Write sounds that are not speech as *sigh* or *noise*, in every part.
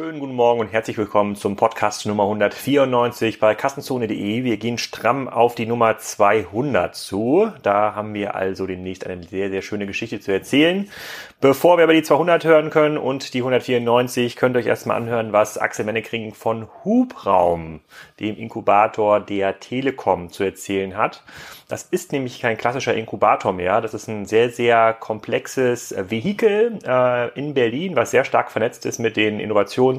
Schönen guten Morgen und herzlich willkommen zum Podcast Nummer 194 bei Kassenzone.de. Wir gehen stramm auf die Nummer 200 zu. Da haben wir also demnächst eine sehr, sehr schöne Geschichte zu erzählen. Bevor wir aber die 200 hören können und die 194, könnt ihr euch erstmal anhören, was Axel Mennekring von Hubraum, dem Inkubator der Telekom, zu erzählen hat. Das ist nämlich kein klassischer Inkubator mehr. Das ist ein sehr, sehr komplexes Vehikel äh, in Berlin, was sehr stark vernetzt ist mit den Innovationsthemen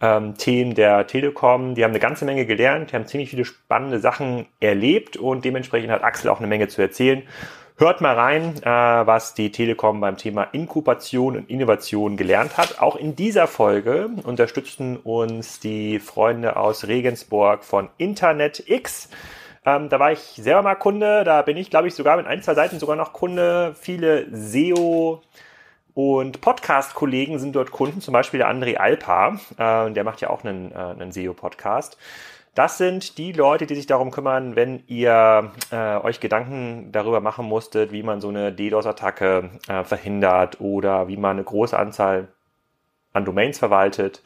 ähm, der Telekom. Die haben eine ganze Menge gelernt, die haben ziemlich viele spannende Sachen erlebt und dementsprechend hat Axel auch eine Menge zu erzählen. Hört mal rein, äh, was die Telekom beim Thema Inkubation und Innovation gelernt hat. Auch in dieser Folge unterstützen uns die Freunde aus Regensburg von Internet X. Ähm, da war ich selber mal Kunde, da bin ich, glaube ich, sogar mit ein, zwei Seiten sogar noch Kunde. Viele SEO und Podcast-Kollegen sind dort Kunden, zum Beispiel der André Alpa, äh, der macht ja auch einen, äh, einen SEO-Podcast. Das sind die Leute, die sich darum kümmern, wenn ihr äh, euch Gedanken darüber machen musstet, wie man so eine DDoS-Attacke äh, verhindert oder wie man eine große Anzahl an Domains verwaltet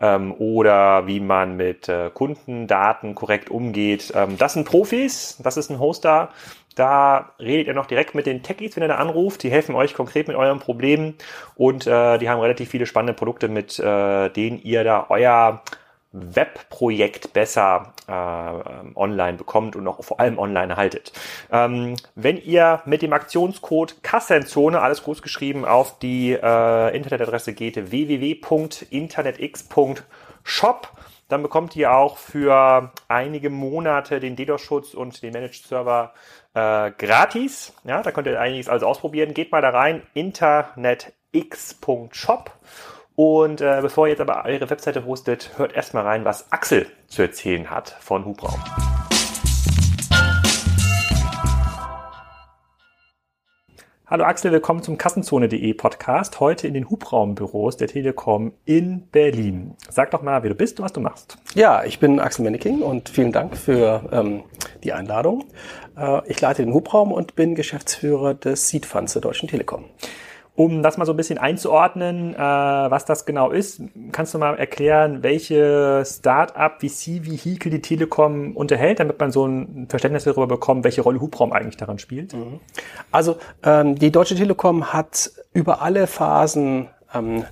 ähm, oder wie man mit äh, Kundendaten korrekt umgeht. Ähm, das sind Profis, das ist ein Hoster. Da redet ihr noch direkt mit den Techies, wenn ihr da anruft. Die helfen euch konkret mit euren Problemen und äh, die haben relativ viele spannende Produkte, mit äh, denen ihr da euer Webprojekt besser äh, online bekommt und auch vor allem online haltet. Ähm, wenn ihr mit dem Aktionscode Kassenzone, alles groß geschrieben, auf die äh, Internetadresse geht www.internetx.shop, dann bekommt ihr auch für einige Monate den DDoS-Schutz und den Managed Server äh, gratis. Ja, da könnt ihr einiges alles ausprobieren. Geht mal da rein, internetx.shop und äh, bevor ihr jetzt aber eure Webseite hostet, hört erstmal rein, was Axel zu erzählen hat von Hubraum. Hallo Axel, willkommen zum Kassenzone.de Podcast. Heute in den Hubraumbüros der Telekom in Berlin. Sag doch mal, wer du bist und was du machst. Ja, ich bin Axel Menneking und vielen Dank für ähm, die Einladung. Äh, ich leite den Hubraum und bin Geschäftsführer des Seed Funds der Deutschen Telekom. Um das mal so ein bisschen einzuordnen, äh, was das genau ist, kannst du mal erklären, welche Start-up, VC-Vehikel die Telekom unterhält, damit man so ein Verständnis darüber bekommt, welche Rolle Hubraum eigentlich daran spielt? Mhm. Also ähm, die Deutsche Telekom hat über alle Phasen ähm,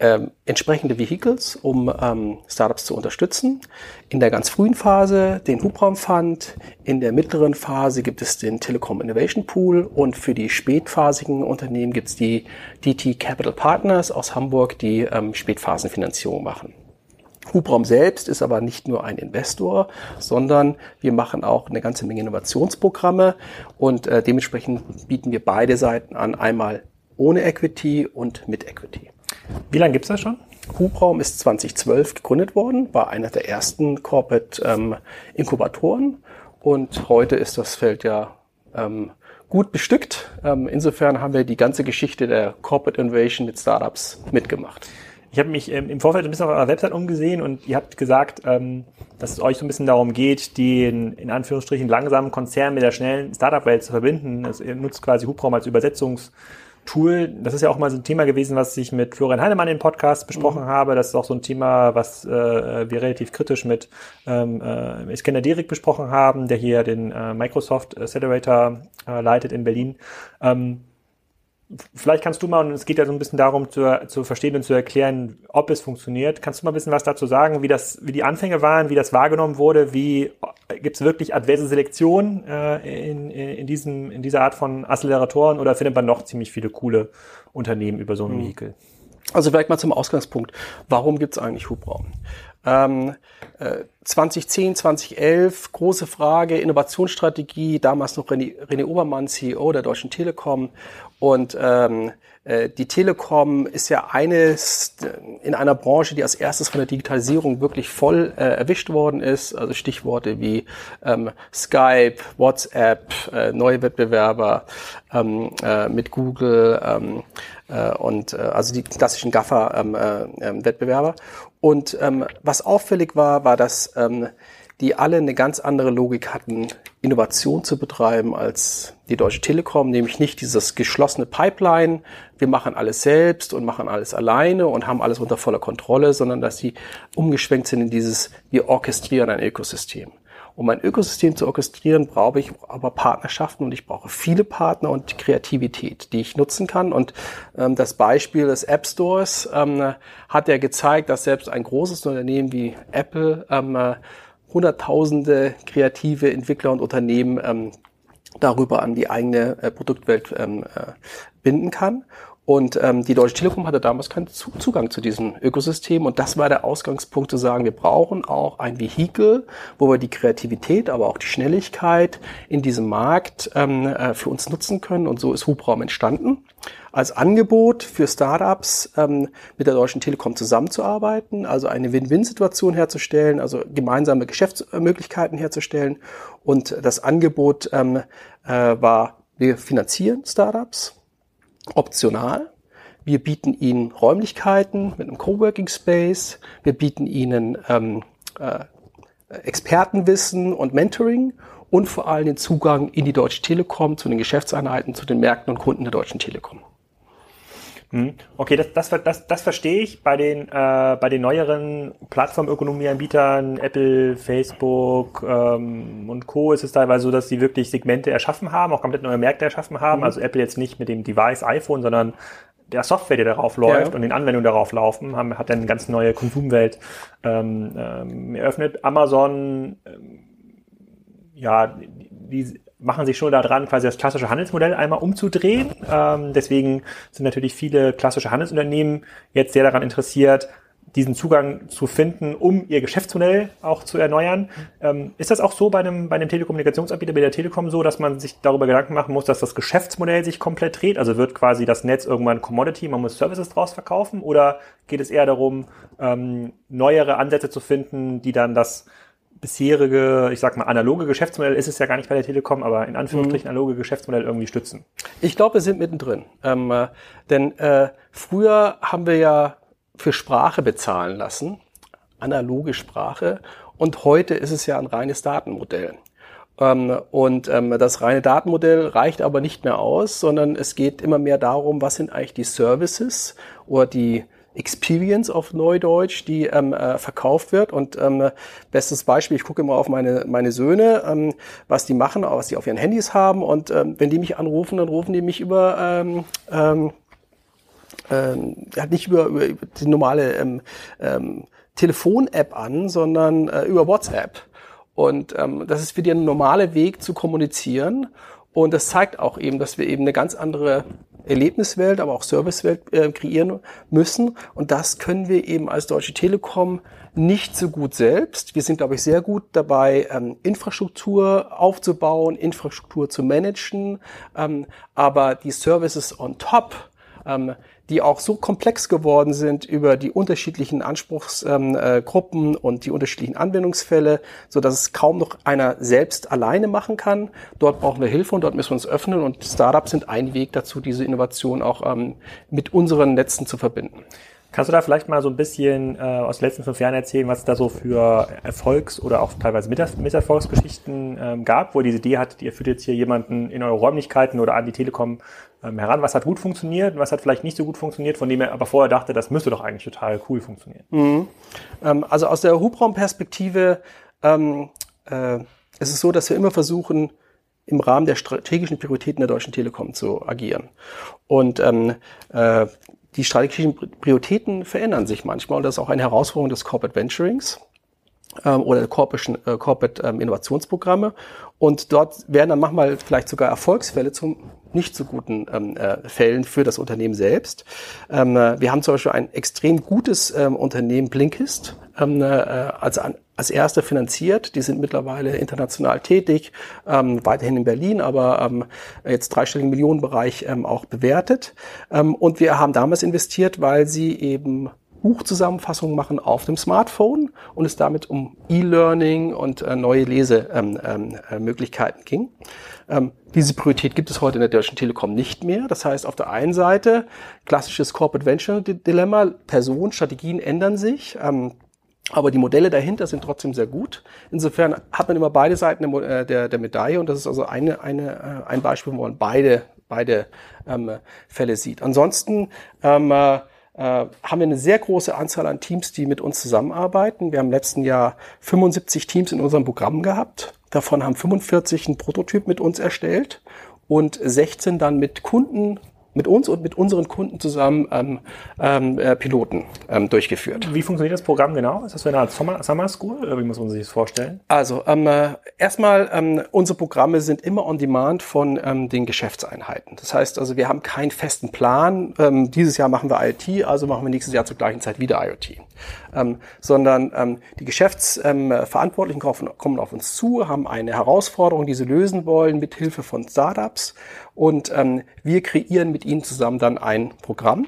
ähm, entsprechende Vehicles, um ähm, Startups zu unterstützen. In der ganz frühen Phase den Hubraum Fund, in der mittleren Phase gibt es den Telekom Innovation Pool und für die spätphasigen Unternehmen gibt es die DT Capital Partners aus Hamburg, die ähm, Spätphasenfinanzierung machen. Hubraum selbst ist aber nicht nur ein Investor, sondern wir machen auch eine ganze Menge Innovationsprogramme und äh, dementsprechend bieten wir beide Seiten an, einmal ohne Equity und mit Equity. Wie lange gibt es das schon? Hubraum ist 2012 gegründet worden, war einer der ersten Corporate ähm, und heute ist das Feld ja ähm, gut bestückt. Ähm, insofern haben wir die ganze Geschichte der Corporate Innovation mit Startups mitgemacht. Ich habe mich ähm, im Vorfeld ein bisschen auf eurer Website umgesehen und ihr habt gesagt, ähm, dass es euch so ein bisschen darum geht, den in Anführungsstrichen langsamen Konzern mit der schnellen Startup-Welt zu verbinden. Also ihr nutzt quasi Hubraum als Übersetzungs- Tool, das ist ja auch mal so ein Thema gewesen, was ich mit Florian Heinemann im Podcast besprochen mhm. habe. Das ist auch so ein Thema, was äh, wir relativ kritisch mit ähm, äh, Iskender Derek besprochen haben, der hier den äh, Microsoft Accelerator äh, leitet in Berlin. Ähm, vielleicht kannst du mal, und es geht ja so ein bisschen darum zu, zu verstehen und zu erklären, ob es funktioniert. Kannst du mal ein bisschen was dazu sagen, wie das, wie die Anfänge waren, wie das wahrgenommen wurde, wie gibt es wirklich adverse Selektion äh, in, in, diesem, in dieser Art von Acceleratoren oder findet man noch ziemlich viele coole Unternehmen über so ein mhm. Vehikel? Also vielleicht mal zum Ausgangspunkt. Warum gibt es eigentlich Hubraum? Ähm, äh, 2010, 2011, große Frage, Innovationsstrategie, damals noch René, René Obermann, CEO der Deutschen Telekom. Und ähm, äh, die Telekom ist ja eines in einer Branche, die als erstes von der Digitalisierung wirklich voll äh, erwischt worden ist. Also Stichworte wie ähm, Skype, WhatsApp, äh, neue Wettbewerber ähm, äh, mit Google ähm, äh, und äh, also die klassischen GAFA-Wettbewerber. Ähm, äh, ähm, und ähm, was auffällig war, war, dass ähm, die alle eine ganz andere Logik hatten, Innovation zu betreiben als die Deutsche Telekom, nämlich nicht dieses geschlossene Pipeline, wir machen alles selbst und machen alles alleine und haben alles unter voller Kontrolle, sondern dass sie umgeschwenkt sind in dieses, wir orchestrieren ein Ökosystem. Um ein Ökosystem zu orchestrieren, brauche ich aber Partnerschaften und ich brauche viele Partner und Kreativität, die ich nutzen kann. Und ähm, das Beispiel des App Stores ähm, hat ja gezeigt, dass selbst ein großes Unternehmen wie Apple ähm, äh, hunderttausende kreative Entwickler und Unternehmen ähm, darüber an die eigene äh, Produktwelt ähm, äh, binden kann. Und ähm, die Deutsche Telekom hatte damals keinen Zugang zu diesem Ökosystem. Und das war der Ausgangspunkt zu sagen, wir brauchen auch ein Vehikel, wo wir die Kreativität, aber auch die Schnelligkeit in diesem Markt ähm, äh, für uns nutzen können. Und so ist Hubraum entstanden. Als Angebot für Startups ähm, mit der Deutschen Telekom zusammenzuarbeiten, also eine Win-Win-Situation herzustellen, also gemeinsame Geschäftsmöglichkeiten herzustellen. Und das Angebot ähm, äh, war, wir finanzieren Startups optional. Wir bieten Ihnen Räumlichkeiten mit einem Coworking Space. Wir bieten Ihnen ähm, äh, Expertenwissen und Mentoring und vor allem den Zugang in die Deutsche Telekom, zu den Geschäftseinheiten, zu den Märkten und Kunden der Deutschen Telekom. Hm. Okay, das, das, das, das verstehe ich. Bei den, äh, bei den neueren Plattformökonomieanbietern, Apple, Facebook ähm, und Co. ist es teilweise so, dass sie wirklich Segmente erschaffen haben, auch komplett neue Märkte erschaffen haben. Mhm. Also Apple jetzt nicht mit dem Device iPhone, sondern der Software, die darauf läuft ja. und den Anwendungen darauf laufen, haben, hat dann eine ganz neue Konsumwelt ähm, ähm, eröffnet. Amazon, ähm, ja, die machen sich schon daran, quasi das klassische Handelsmodell einmal umzudrehen. Ähm, deswegen sind natürlich viele klassische Handelsunternehmen jetzt sehr daran interessiert, diesen Zugang zu finden, um ihr Geschäftsmodell auch zu erneuern. Ähm, ist das auch so bei einem, bei einem Telekommunikationsanbieter, bei der Telekom so, dass man sich darüber Gedanken machen muss, dass das Geschäftsmodell sich komplett dreht? Also wird quasi das Netz irgendwann Commodity, man muss Services draus verkaufen? Oder geht es eher darum, ähm, neuere Ansätze zu finden, die dann das bisherige, ich sag mal, analoge Geschäftsmodell ist es ja gar nicht bei der Telekom, aber in Anführungsstrichen mhm. analoge Geschäftsmodell irgendwie stützen? Ich glaube, wir sind mittendrin. Ähm, äh, denn äh, früher haben wir ja für Sprache bezahlen lassen, analoge Sprache, und heute ist es ja ein reines Datenmodell. Ähm, und ähm, das reine Datenmodell reicht aber nicht mehr aus, sondern es geht immer mehr darum, was sind eigentlich die Services oder die Experience auf Neudeutsch, die ähm, äh, verkauft wird. Und ähm, bestes Beispiel, ich gucke immer auf meine, meine Söhne, ähm, was die machen, was die auf ihren Handys haben. Und ähm, wenn die mich anrufen, dann rufen die mich über ähm, ähm, ähm, nicht über, über die normale ähm, ähm, Telefon-App an, sondern äh, über WhatsApp. Und ähm, das ist für die ein normaler Weg zu kommunizieren. Und das zeigt auch eben, dass wir eben eine ganz andere Erlebniswelt, aber auch Servicewelt äh, kreieren müssen. Und das können wir eben als Deutsche Telekom nicht so gut selbst. Wir sind, glaube ich, sehr gut dabei, ähm, Infrastruktur aufzubauen, Infrastruktur zu managen. Ähm, aber die Services on top, ähm, die auch so komplex geworden sind über die unterschiedlichen Anspruchsgruppen ähm, äh, und die unterschiedlichen Anwendungsfälle, so dass es kaum noch einer selbst alleine machen kann. Dort brauchen wir Hilfe und dort müssen wir uns öffnen und Startups sind ein Weg dazu, diese Innovation auch ähm, mit unseren Netzen zu verbinden. Kannst du da vielleicht mal so ein bisschen äh, aus den letzten fünf Jahren erzählen, was es da so für Erfolgs- oder auch teilweise Misserfolgsgeschichten ähm, gab, wo ihr diese Idee hattet, ihr führt jetzt hier jemanden in eure Räumlichkeiten oder an die Telekom heran, was hat gut funktioniert, was hat vielleicht nicht so gut funktioniert, von dem er aber vorher dachte, das müsste doch eigentlich total cool funktionieren. Mhm. Ähm, also aus der Hubraumperspektive ähm, äh, ist es so, dass wir immer versuchen, im Rahmen der strategischen Prioritäten der Deutschen Telekom zu agieren. Und ähm, äh, die strategischen Prioritäten verändern sich manchmal und das ist auch eine Herausforderung des Corporate Venturings ähm, oder der Corporate, äh, Corporate ähm, Innovationsprogramme. Und dort werden dann manchmal vielleicht sogar Erfolgsfälle zum nicht so guten ähm, äh, Fällen für das Unternehmen selbst. Ähm, äh, wir haben zum Beispiel ein extrem gutes ähm, Unternehmen, Blinkist, ähm, äh, als, als erster finanziert. Die sind mittlerweile international tätig, ähm, weiterhin in Berlin, aber ähm, jetzt dreistelligen Millionenbereich ähm, auch bewertet. Ähm, und wir haben damals investiert, weil sie eben Buchzusammenfassungen machen auf dem Smartphone und es damit um E-Learning und äh, neue Lesemöglichkeiten ähm, ähm, ging. Ähm, diese Priorität gibt es heute in der Deutschen Telekom nicht mehr. Das heißt, auf der einen Seite klassisches Corporate Venture Dilemma, Personen, Strategien ändern sich. Ähm, Aber die Modelle dahinter sind trotzdem sehr gut. Insofern hat man immer beide Seiten der, der, der Medaille und das ist also eine, eine, ein Beispiel, wo man beide, beide ähm, Fälle sieht. Ansonsten ähm, äh, haben wir eine sehr große Anzahl an Teams, die mit uns zusammenarbeiten. Wir haben im letzten Jahr 75 Teams in unserem Programm gehabt. Davon haben 45 einen Prototyp mit uns erstellt und 16 dann mit Kunden mit uns und mit unseren Kunden zusammen ähm, ähm, äh, Piloten ähm, durchgeführt. Wie funktioniert das Programm genau? Ist das eine Art Summer, Summer School oder wie muss man sich das vorstellen? Also ähm, äh, erstmal, ähm, unsere Programme sind immer on demand von ähm, den Geschäftseinheiten. Das heißt also, wir haben keinen festen Plan. Ähm, dieses Jahr machen wir IoT, also machen wir nächstes Jahr zur gleichen Zeit wieder IoT. Ähm, sondern ähm, die Geschäftsverantwortlichen ähm, kommen auf uns zu, haben eine Herausforderung, die sie lösen wollen, mit Hilfe von Startups und ähm, wir kreieren mit ihnen zusammen dann ein Programm.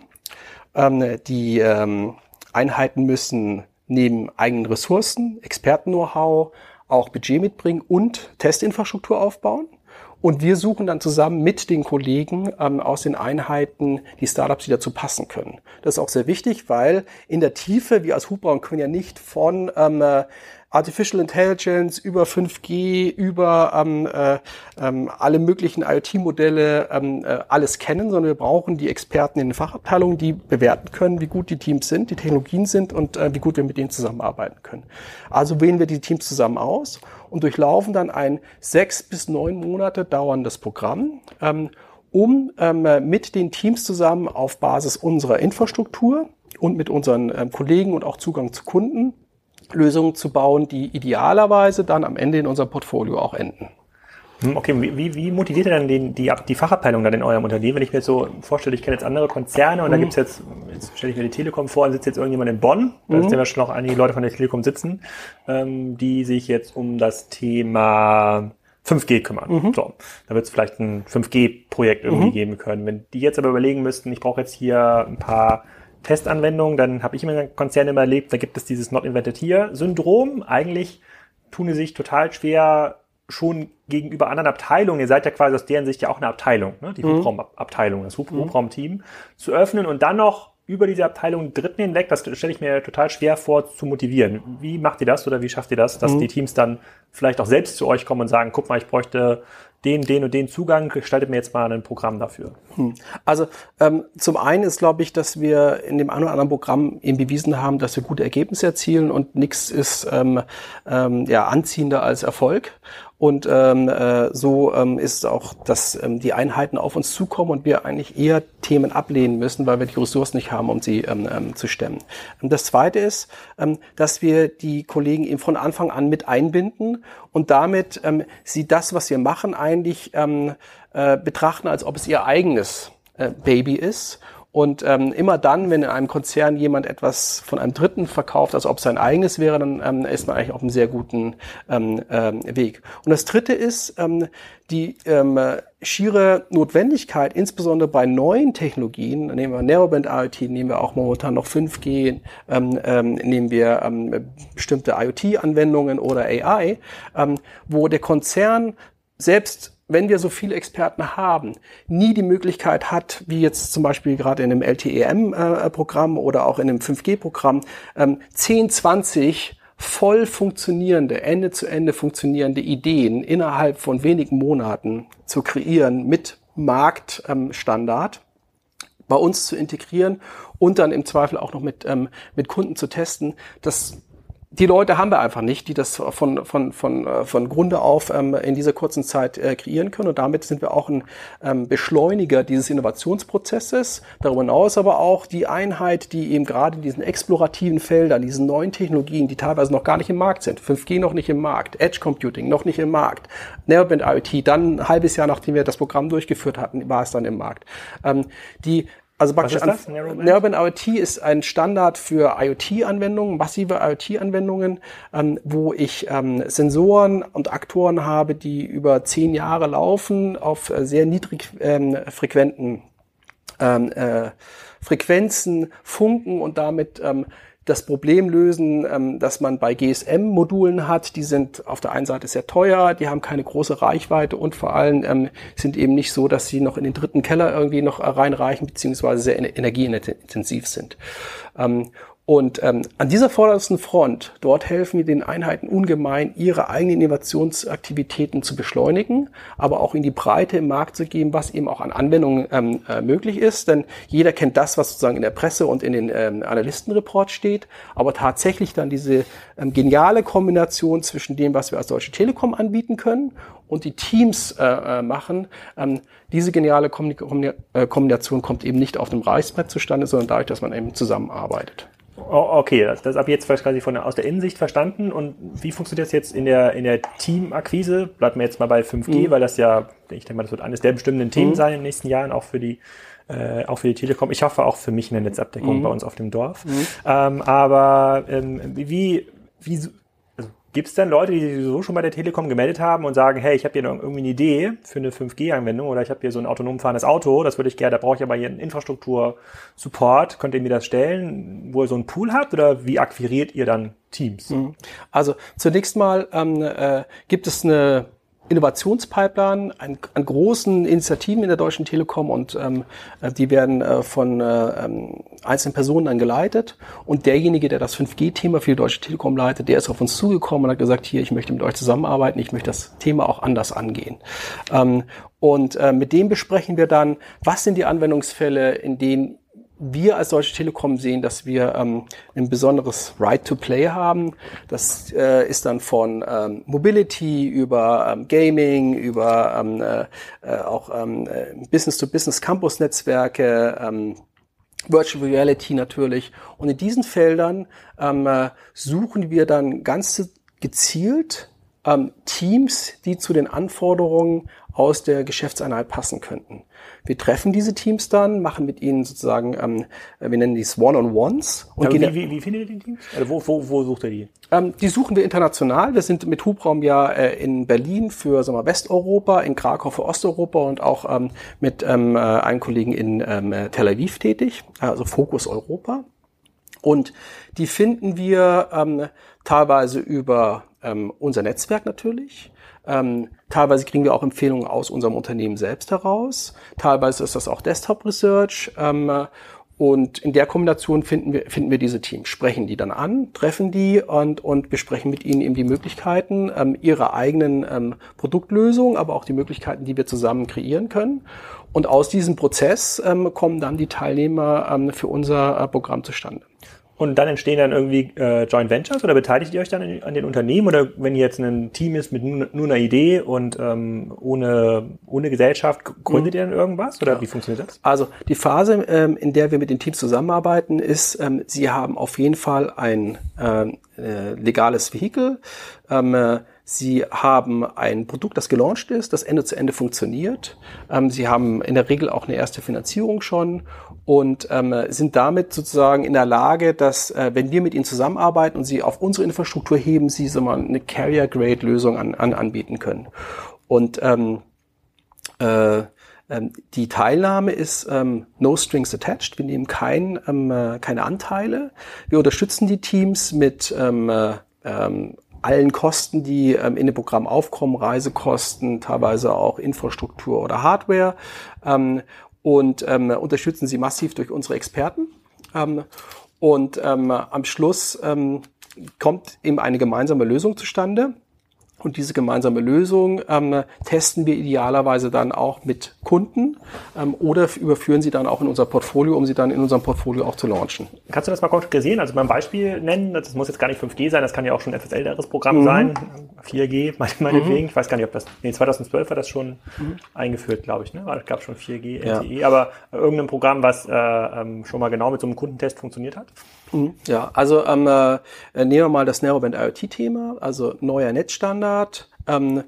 Ähm, die ähm, Einheiten müssen neben eigenen Ressourcen, Experten-Know-how, auch Budget mitbringen und Testinfrastruktur aufbauen. Und wir suchen dann zusammen mit den Kollegen ähm, aus den Einheiten die Startups, die dazu passen können. Das ist auch sehr wichtig, weil in der Tiefe, wir als Hubraum können ja nicht von ähm, äh, Artificial Intelligence, über 5G, über ähm, äh, ähm, alle möglichen IoT-Modelle ähm, äh, alles kennen, sondern wir brauchen die Experten in den Fachabteilungen, die bewerten können, wie gut die Teams sind, die Technologien sind und äh, wie gut wir mit denen zusammenarbeiten können. Also wählen wir die Teams zusammen aus und durchlaufen dann ein sechs bis neun Monate dauerndes Programm. Ähm, um ähm, mit den Teams zusammen auf Basis unserer Infrastruktur und mit unseren ähm, Kollegen und auch Zugang zu Kunden Lösungen zu bauen, die idealerweise dann am Ende in unserem Portfolio auch enden. Hm, okay, wie, wie motiviert ihr dann den, die, die Fachabteilung dann in eurem Unternehmen? Wenn ich mir jetzt so vorstelle, ich kenne jetzt andere Konzerne und mhm. da gibt's jetzt, jetzt stelle ich mir die Telekom vor, und sitzt jetzt irgendjemand in Bonn, da mhm. sind ja schon noch einige Leute von der Telekom sitzen, ähm, die sich jetzt um das Thema 5G kümmern. Mhm. So, da wird es vielleicht ein 5G-Projekt irgendwie mhm. geben können. Wenn die jetzt aber überlegen müssten, ich brauche jetzt hier ein paar Testanwendungen, dann habe ich immer in Konzernen immer erlebt, da gibt es dieses Not Invented Here-Syndrom. Eigentlich tun sie sich total schwer schon gegenüber anderen Abteilungen, ihr seid ja quasi aus deren Sicht ja auch eine Abteilung, ne? die mhm. Hubraumabteilung, das Hub mhm. Hubraumteam, zu öffnen und dann noch über diese Abteilung Dritten hinweg, das stelle ich mir total schwer vor zu motivieren. Wie macht ihr das oder wie schafft ihr das, dass mhm. die Teams dann vielleicht auch selbst zu euch kommen und sagen, guck mal, ich bräuchte den, den und den Zugang, gestaltet mir jetzt mal ein Programm dafür. Hm. Also ähm, zum einen ist, glaube ich, dass wir in dem einen oder anderen Programm eben bewiesen haben, dass wir gute Ergebnisse erzielen und nichts ist ähm, ähm, ja, anziehender als Erfolg. Und ähm, äh, so ähm, ist auch, dass ähm, die Einheiten auf uns zukommen und wir eigentlich eher Themen ablehnen müssen, weil wir die Ressourcen nicht haben, um sie ähm, ähm, zu stemmen. Und das Zweite ist, ähm, dass wir die Kollegen eben von Anfang an mit einbinden und damit ähm, sie das, was wir machen, eigentlich ähm, äh, betrachten, als ob es ihr eigenes äh, Baby ist und ähm, immer dann, wenn in einem Konzern jemand etwas von einem Dritten verkauft, als ob es sein eigenes wäre, dann ähm, ist man eigentlich auf einem sehr guten ähm, ähm, Weg. Und das Dritte ist ähm, die ähm, schiere Notwendigkeit, insbesondere bei neuen Technologien, nehmen wir Narrowband IoT, nehmen wir auch momentan noch 5G, ähm, ähm, nehmen wir ähm, bestimmte IoT-Anwendungen oder AI, ähm, wo der Konzern selbst wenn wir so viele Experten haben, nie die Möglichkeit hat, wie jetzt zum Beispiel gerade in einem LTEM-Programm oder auch in einem 5G-Programm, 10, 20 voll funktionierende, Ende zu Ende funktionierende Ideen innerhalb von wenigen Monaten zu kreieren mit Marktstandard bei uns zu integrieren und dann im Zweifel auch noch mit, ähm, mit Kunden zu testen. Das die Leute haben wir einfach nicht, die das von, von, von, äh, von Grunde auf ähm, in dieser kurzen Zeit äh, kreieren können. Und damit sind wir auch ein ähm, Beschleuniger dieses Innovationsprozesses. Darüber hinaus aber auch die Einheit, die eben gerade in diesen explorativen Feldern, diesen neuen Technologien, die teilweise noch gar nicht im Markt sind, 5G noch nicht im Markt, Edge Computing noch nicht im Markt, Narrowband IoT, dann ein halbes Jahr nachdem wir das Programm durchgeführt hatten, war es dann im Markt. Ähm, die also praktisch Was ist das? Narrowband? Narrowband IoT ist ein Standard für IoT-Anwendungen, massive IoT-Anwendungen, ähm, wo ich ähm, Sensoren und Aktoren habe, die über zehn Jahre laufen auf äh, sehr niedrig ähm, frequenten ähm, äh, Frequenzen funken und damit ähm, das Problem lösen, ähm, dass man bei GSM-Modulen hat. Die sind auf der einen Seite sehr teuer, die haben keine große Reichweite und vor allem ähm, sind eben nicht so, dass sie noch in den dritten Keller irgendwie noch reinreichen, beziehungsweise sehr energieintensiv sind. Ähm, Und ähm, an dieser vordersten Front, dort helfen wir den Einheiten ungemein, ihre eigenen Innovationsaktivitäten zu beschleunigen, aber auch in die Breite im Markt zu geben, was eben auch an Anwendungen ähm, äh, möglich ist. Denn jeder kennt das, was sozusagen in der Presse und in den ähm, Analystenreports steht, aber tatsächlich dann diese ähm, geniale Kombination zwischen dem, was wir als Deutsche Telekom anbieten können und die Teams äh, äh machen. Ähm, diese geniale äh, Kombination kommt eben nicht auf dem Reißbrett zustande, sondern dadurch, dass man eben zusammenarbeitet. Oh, okay, das, das ab jetzt quasi von der, aus der Innensicht verstanden. Und wie funktioniert das jetzt in der, in der Teamakquise? Bleibt mir jetzt mal bei 5G, mhm. weil das ja, ich denke mal, das wird eines der bestimmenden Themen mhm. sein in den nächsten Jahren, auch für die äh, auch für die Telekom. Ich hoffe auch für mich eine Netzabdeckung mhm. bei uns auf dem Dorf. Mhm. Ähm, aber ähm, wie, wie, Gibt es denn Leute, die sich sowieso schon bei der Telekom gemeldet haben und sagen, hey, ich habe hier irgendwie eine Idee für eine 5G-Anwendung oder ich habe hier so ein autonom fahrendes Auto, das würde ich gerne, da brauche ich aber hier einen Infrastruktur-Support. Könnt ihr mir das stellen, wo ihr so einen Pool habt oder wie akquiriert ihr dann Teams? Mhm. Also zunächst mal ähm, äh, gibt es eine Innovationspipeline an, an großen Initiativen in der Deutschen Telekom und ähm, äh, die werden äh, von äh, ähm, einzelnen Personen dann geleitet. Und derjenige, der das 5G-Thema für die Deutsche Telekom leitet, der ist auf uns zugekommen und hat gesagt, hier, ich möchte mit euch zusammenarbeiten, ich möchte das Thema auch anders angehen. Ähm, und äh, mit dem besprechen wir dann, was sind die Anwendungsfälle, in denen wir als Deutsche Telekom sehen, dass wir ähm, ein besonderes Right to Play haben. Das äh, ist dann von ähm, Mobility über ähm, Gaming, über ähm, äh, auch ähm, äh, Business-to-Business Campus-Netzwerke, ähm, Virtual Reality natürlich. Und in diesen Feldern ähm, äh, suchen wir dann ganz gezielt ähm, Teams, die zu den Anforderungen aus der Geschäftseinheit passen könnten. Wir treffen diese Teams dann, machen mit ihnen sozusagen, ähm, wir nennen dies One-on-Ones. Und wie, wie, wie findet ihr die Teams? Also wo, wo, wo sucht ihr die? Ähm, die suchen wir international. Wir sind mit Hubraum ja äh, in Berlin für sagen wir, Westeuropa, in Krakau für Osteuropa und auch ähm, mit ähm, äh, einem Kollegen in ähm, Tel Aviv tätig, also Fokus Europa. Und die finden wir ähm, teilweise über ähm, unser Netzwerk natürlich. Ähm, teilweise kriegen wir auch Empfehlungen aus unserem Unternehmen selbst heraus. Teilweise ist das auch Desktop Research. Ähm, und in der Kombination finden wir, finden wir diese Teams, sprechen die dann an, treffen die und, und besprechen mit ihnen eben die Möglichkeiten ähm, ihrer eigenen ähm, Produktlösung, aber auch die Möglichkeiten, die wir zusammen kreieren können. Und aus diesem Prozess ähm, kommen dann die Teilnehmer ähm, für unser äh, Programm zustande. Und dann entstehen dann irgendwie äh, Joint Ventures oder beteiligt ihr euch dann an den Unternehmen? Oder wenn ihr jetzt ein Team ist mit nur, nur einer Idee und ähm, ohne, ohne Gesellschaft, gründet mhm. ihr dann irgendwas? Oder ja. wie funktioniert das? Also die Phase, ähm, in der wir mit den Teams zusammenarbeiten, ist, ähm, sie haben auf jeden Fall ein ähm, äh, legales Vehikel. Ähm, äh, Sie haben ein Produkt, das gelauncht ist, das Ende zu Ende funktioniert. Ähm, Sie haben in der Regel auch eine erste Finanzierung schon und ähm, sind damit sozusagen in der Lage, dass äh, wenn wir mit ihnen zusammenarbeiten und sie auf unsere Infrastruktur heben, sie so mal eine Carrier-Grade-Lösung an, an, anbieten können. Und ähm, äh, ähm, die Teilnahme ist ähm, no strings attached. Wir nehmen kein, ähm, äh, keine Anteile. Wir unterstützen die Teams mit ähm, äh, ähm, allen Kosten, die ähm, in dem Programm aufkommen, Reisekosten, teilweise auch Infrastruktur oder Hardware ähm, und ähm, unterstützen sie massiv durch unsere Experten. Ähm, und ähm, am Schluss ähm, kommt eben eine gemeinsame Lösung zustande. Und diese gemeinsame Lösung ähm, testen wir idealerweise dann auch mit Kunden ähm, oder überführen sie dann auch in unser Portfolio, um sie dann in unserem Portfolio auch zu launchen. Kannst du das mal konkretisieren? Also beim Beispiel nennen, das muss jetzt gar nicht 5G sein, das kann ja auch schon ein etwas älteres Programm mhm. sein, 4G meinetwegen. Mhm. Ich weiß gar nicht, ob das, nee, 2012 war das schon mhm. eingeführt, glaube ich. Ne? Es gab schon 4G, LTE, ja. aber irgendein Programm, was äh, ähm, schon mal genau mit so einem Kundentest funktioniert hat? Mhm. Ja, also ähm, äh, nehmen wir mal das Narrowband IoT-Thema, also neuer Netzstandard. Ähm,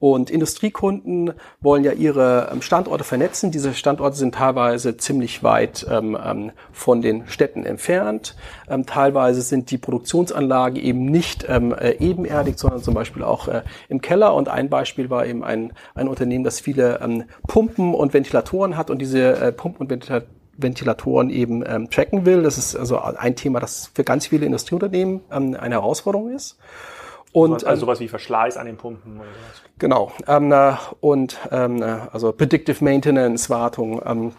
und Industriekunden wollen ja ihre ähm, Standorte vernetzen. Diese Standorte sind teilweise ziemlich weit ähm, ähm, von den Städten entfernt. Ähm, teilweise sind die Produktionsanlagen eben nicht ähm, äh, ebenerdig, sondern zum Beispiel auch äh, im Keller. Und ein Beispiel war eben ein, ein Unternehmen, das viele ähm, Pumpen und Ventilatoren hat und diese äh, Pumpen und Ventilatoren Ventilatoren eben ähm, tracken will. Das ist also ein Thema, das für ganz viele Industrieunternehmen ähm, eine Herausforderung ist. Und, also sowas wie Verschleiß an den Pumpen oder sowas. Genau. Ähm, und ähm, also Predictive Maintenance, Wartung. Ähm,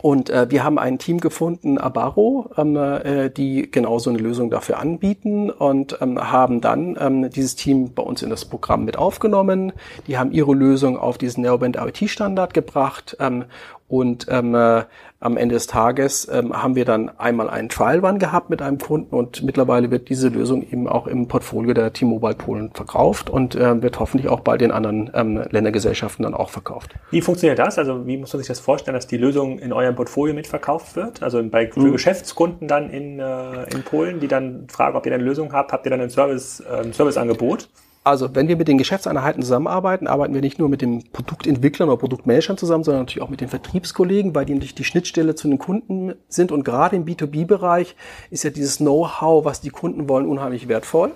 Und äh, wir haben ein Team gefunden, Abaro, ähm, äh, die genau so eine Lösung dafür anbieten und ähm, haben dann ähm, dieses Team bei uns in das Programm mit aufgenommen. Die haben ihre Lösung auf diesen Neoband IoT-Standard gebracht ähm, und ähm, äh, am Ende des Tages ähm, haben wir dann einmal einen Trial Run gehabt mit einem Kunden und mittlerweile wird diese Lösung eben auch im Portfolio der T-Mobile Polen verkauft und äh, wird hoffentlich auch bald den anderen ähm, Ländergesellschaften dann auch verkauft. Wie funktioniert das? Also wie muss man sich das vorstellen, dass die Lösung in eurem Portfolio mitverkauft wird? Also bei, für mhm. Geschäftskunden dann in, äh, in Polen, die dann fragen, ob ihr eine Lösung habt, habt ihr dann ein Service, äh, ein Serviceangebot? Also wenn wir mit den Geschäftseinheiten zusammenarbeiten, arbeiten wir nicht nur mit den Produktentwicklern oder Produktmanagern zusammen, sondern natürlich auch mit den Vertriebskollegen, weil die natürlich die Schnittstelle zu den Kunden sind. Und gerade im B2B-Bereich ist ja dieses Know-how, was die Kunden wollen, unheimlich wertvoll.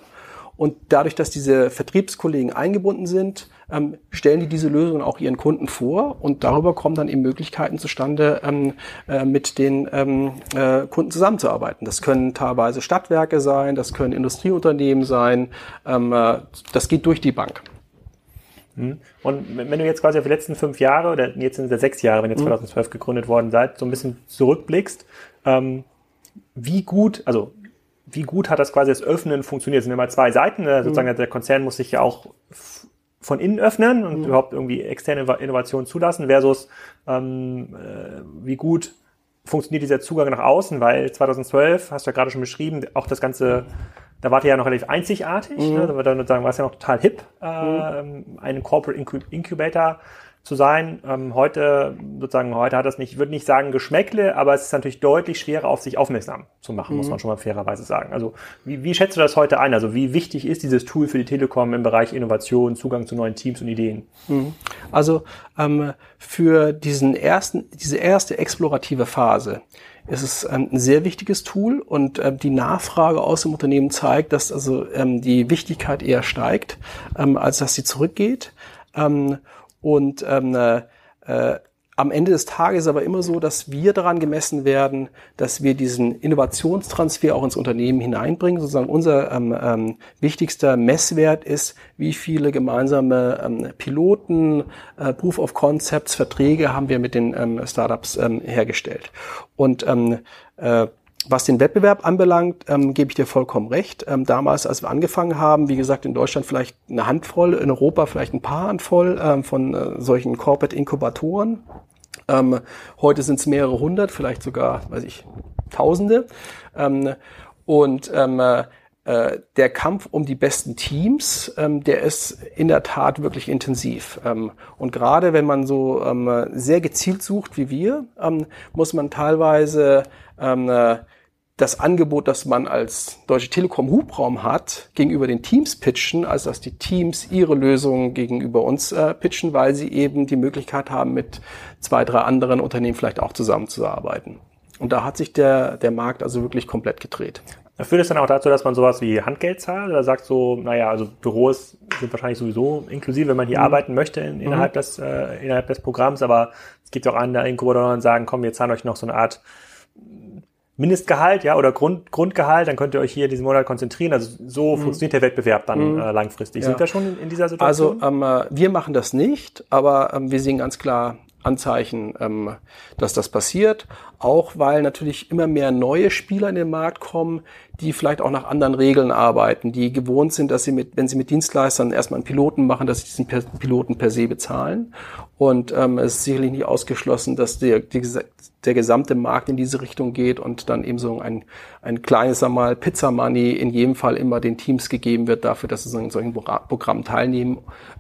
Und dadurch, dass diese Vertriebskollegen eingebunden sind, ähm, stellen die diese Lösung auch ihren Kunden vor und darüber kommen dann eben Möglichkeiten zustande, ähm, äh, mit den ähm, äh, Kunden zusammenzuarbeiten. Das können teilweise Stadtwerke sein, das können Industrieunternehmen sein, ähm, äh, das geht durch die Bank. Hm. Und wenn du jetzt quasi auf die letzten fünf Jahre oder jetzt sind es ja sechs Jahre, wenn ihr 2012 hm. gegründet worden seid, so ein bisschen zurückblickst, ähm, wie gut, also wie gut hat das quasi das Öffnen funktioniert? Es sind immer zwei Seiten. Ne? Sozusagen mhm. der Konzern muss sich ja auch von innen öffnen und mhm. überhaupt irgendwie externe Innovationen zulassen versus ähm, äh, wie gut funktioniert dieser Zugang nach außen, weil 2012, hast du ja gerade schon beschrieben, auch das ganze, da wart ihr ja noch relativ einzigartig, mhm. ne? da war dann sagen, war es ja noch total hip, äh, mhm. einen Corporate Incubator zu sein. Ähm, heute, sozusagen, heute hat das nicht, ich würde nicht sagen Geschmäckle, aber es ist natürlich deutlich schwerer, auf sich aufmerksam zu machen, mhm. muss man schon mal fairerweise sagen. Also, wie, wie schätzt du das heute ein? Also, wie wichtig ist dieses Tool für die Telekom im Bereich Innovation, Zugang zu neuen Teams und Ideen? Mhm. Also, ähm, für diesen ersten, diese erste explorative Phase ist es ein sehr wichtiges Tool und äh, die Nachfrage aus dem Unternehmen zeigt, dass also ähm, die Wichtigkeit eher steigt, ähm, als dass sie zurückgeht. Ähm, und ähm, äh, äh, am Ende des Tages aber immer so, dass wir daran gemessen werden, dass wir diesen Innovationstransfer auch ins Unternehmen hineinbringen. Sozusagen unser ähm, ähm, wichtigster Messwert ist, wie viele gemeinsame ähm, Piloten, äh, Proof of Concepts, Verträge haben wir mit den ähm, Startups ähm, hergestellt. Und ähm, äh, was den Wettbewerb anbelangt, ähm, gebe ich dir vollkommen recht. Ähm, damals, als wir angefangen haben, wie gesagt, in Deutschland vielleicht eine Handvoll, in Europa vielleicht ein paar Handvoll ähm, von äh, solchen Corporate Inkubatoren. Ähm, heute sind es mehrere hundert, vielleicht sogar, weiß ich, Tausende. Ähm, und ähm, äh, der Kampf um die besten Teams, ähm, der ist in der Tat wirklich intensiv. Ähm, und gerade wenn man so ähm, sehr gezielt sucht wie wir, muss man teilweise äh, das Angebot, das man als Deutsche Telekom Hubraum hat, gegenüber den Teams pitchen, als dass die Teams ihre Lösungen gegenüber uns äh, pitchen, weil sie eben die Möglichkeit haben, mit zwei, drei anderen Unternehmen vielleicht auch zusammenzuarbeiten. Und da hat sich der, der Markt also wirklich komplett gedreht. Führt es dann auch dazu, dass man sowas wie Handgeld zahlt oder sagt so, naja, also Büros sind wahrscheinlich sowieso inklusive, wenn man hier mhm. arbeiten möchte in, innerhalb, mhm. des, äh, innerhalb des Programms, aber es gibt auch andere Inkubatoren, die sagen, komm, wir zahlen euch noch so eine Art Mindestgehalt, ja, oder Grund, Grundgehalt, dann könnt ihr euch hier diesen Monat konzentrieren. Also so mhm. funktioniert der Wettbewerb dann mhm. äh, langfristig. Ja. Sind wir schon in dieser Situation? Also ähm, äh, wir machen das nicht, aber ähm, wir sehen ganz klar Anzeichen, ähm, dass das passiert. Auch weil natürlich immer mehr neue Spieler in den Markt kommen, die vielleicht auch nach anderen Regeln arbeiten, die gewohnt sind, dass sie mit, wenn sie mit Dienstleistern erstmal einen Piloten machen, dass sie diesen Piloten per se bezahlen. Und ähm, es ist sicherlich nicht ausgeschlossen, dass der, die, der gesamte Markt in diese Richtung geht und dann eben so ein, ein kleines, sag mal, Pizza Money in jedem Fall immer den Teams gegeben wird dafür, dass sie an solchen Programmen teilnehmen,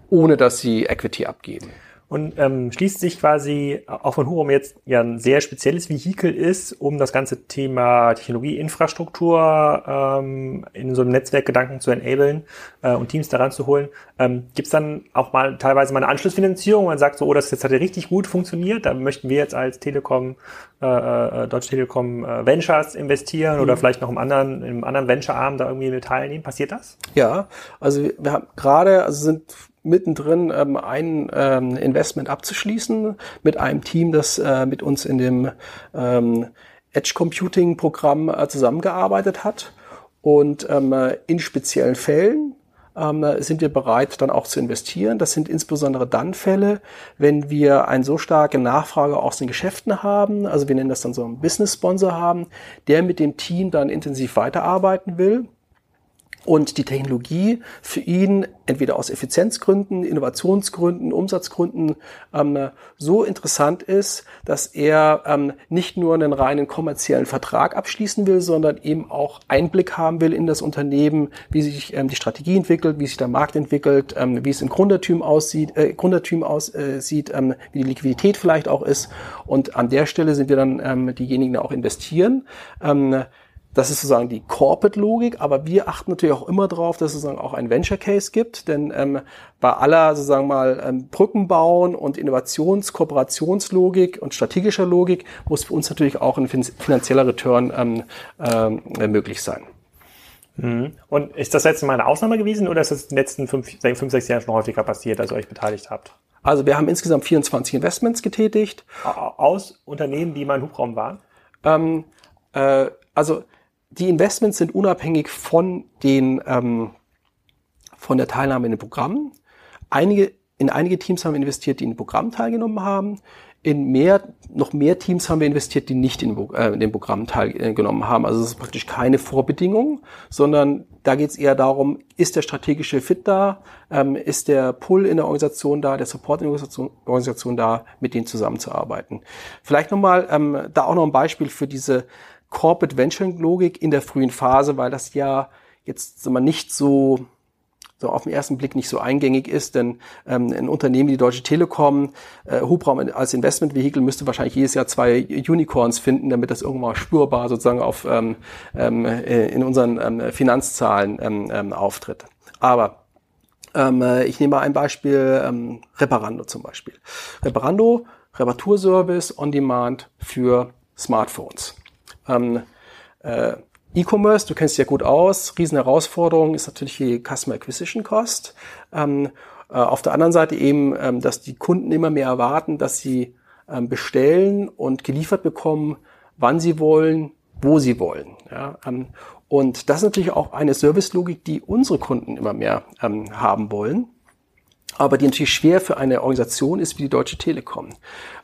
ohne dass sie Equity abgeben und ähm, schließt sich quasi, auch von Hurum jetzt ja ein sehr spezielles Vehikel ist, um das ganze Thema Technologieinfrastruktur ähm, in so einem Netzwerkgedanken zu enablen äh, und Teams daran zu holen. Ähm, Gibt es dann auch mal teilweise mal eine Anschlussfinanzierung, man sagt, so, oh, das jetzt hat richtig gut funktioniert, da möchten wir jetzt als Telekom, äh, äh, Deutsche Telekom äh, Ventures investieren mhm. oder vielleicht noch im anderen, im anderen Venture-Arm da irgendwie mit teilnehmen. Passiert das? Ja, also wir haben gerade, also sind mittendrin ähm, ein ähm, Investment abzuschließen mit einem Team, das äh, mit uns in dem ähm, Edge Computing Programm äh, zusammengearbeitet hat und ähm, in speziellen Fällen ähm, sind wir bereit, dann auch zu investieren. Das sind insbesondere dann Fälle, wenn wir eine so starke Nachfrage aus den Geschäften haben, also wir nennen das dann so einen Business-Sponsor haben, der mit dem Team dann intensiv weiterarbeiten will und die Technologie für ihn entweder aus Effizienzgründen, Innovationsgründen, Umsatzgründen ähm, so interessant ist, dass er ähm, nicht nur einen reinen kommerziellen Vertrag abschließen will, sondern eben auch Einblick haben will in das Unternehmen, wie sich ähm, die Strategie entwickelt, wie sich der Markt entwickelt, ähm, wie es im Gründertum aussieht, äh, Gründertum aussieht, äh, ähm, wie die Liquidität vielleicht auch ist. Und an der Stelle sind wir dann ähm, diejenigen, die auch investieren. Das ist sozusagen die Corporate-Logik, aber wir achten natürlich auch immer darauf, dass es sozusagen auch ein Venture Case gibt, denn ähm, bei aller sozusagen mal ähm, Brücken bauen und Innovations-, Kooperationslogik und strategischer Logik muss für uns natürlich auch ein finanzieller Return ähm, ähm, möglich sein. Mhm. Und ist das letzte Mal eine Ausnahme gewesen oder ist das in den letzten fünf, fünf sechs Jahren schon häufiger passiert, dass ihr euch beteiligt habt? Also wir haben insgesamt 24 Investments getätigt. Aus Unternehmen, die mal im Hubraum waren? Ähm, äh, also die Investments sind unabhängig von den ähm, von der Teilnahme in den Programmen. Einige in einige Teams haben wir investiert, die in den Programm teilgenommen haben. In mehr, noch mehr Teams haben wir investiert, die nicht in, äh, in den Programmen teilgenommen haben. Also es ist praktisch keine Vorbedingung, sondern da geht es eher darum, ist der strategische Fit da, ähm, ist der Pull in der Organisation da, der Support in der Organisation, Organisation da, mit denen zusammenzuarbeiten. Vielleicht nochmal, ähm, da auch noch ein Beispiel für diese Corporate Venture Logik in der frühen Phase, weil das ja jetzt sagen wir, nicht so so auf den ersten Blick nicht so eingängig ist, denn ähm, ein Unternehmen wie die Deutsche Telekom, äh, Hubraum als Investmentvehikel müsste wahrscheinlich jedes Jahr zwei Unicorns finden, damit das irgendwann spürbar sozusagen auf ähm, ähm, äh, in unseren ähm, Finanzzahlen ähm, ähm, auftritt. Aber ähm, äh, ich nehme mal ein Beispiel, ähm, Reparando zum Beispiel. Reparando, Reparaturservice on Demand für Smartphones. Ähm, äh, E-Commerce, du kennst dich ja gut aus, Riesenherausforderung ist natürlich die Customer Acquisition Cost. Ähm, äh, auf der anderen Seite eben, ähm, dass die Kunden immer mehr erwarten, dass sie ähm, bestellen und geliefert bekommen, wann sie wollen, wo sie wollen. Ja, ähm, und das ist natürlich auch eine Servicelogik, die unsere Kunden immer mehr ähm, haben wollen aber die natürlich schwer für eine Organisation ist wie die Deutsche Telekom.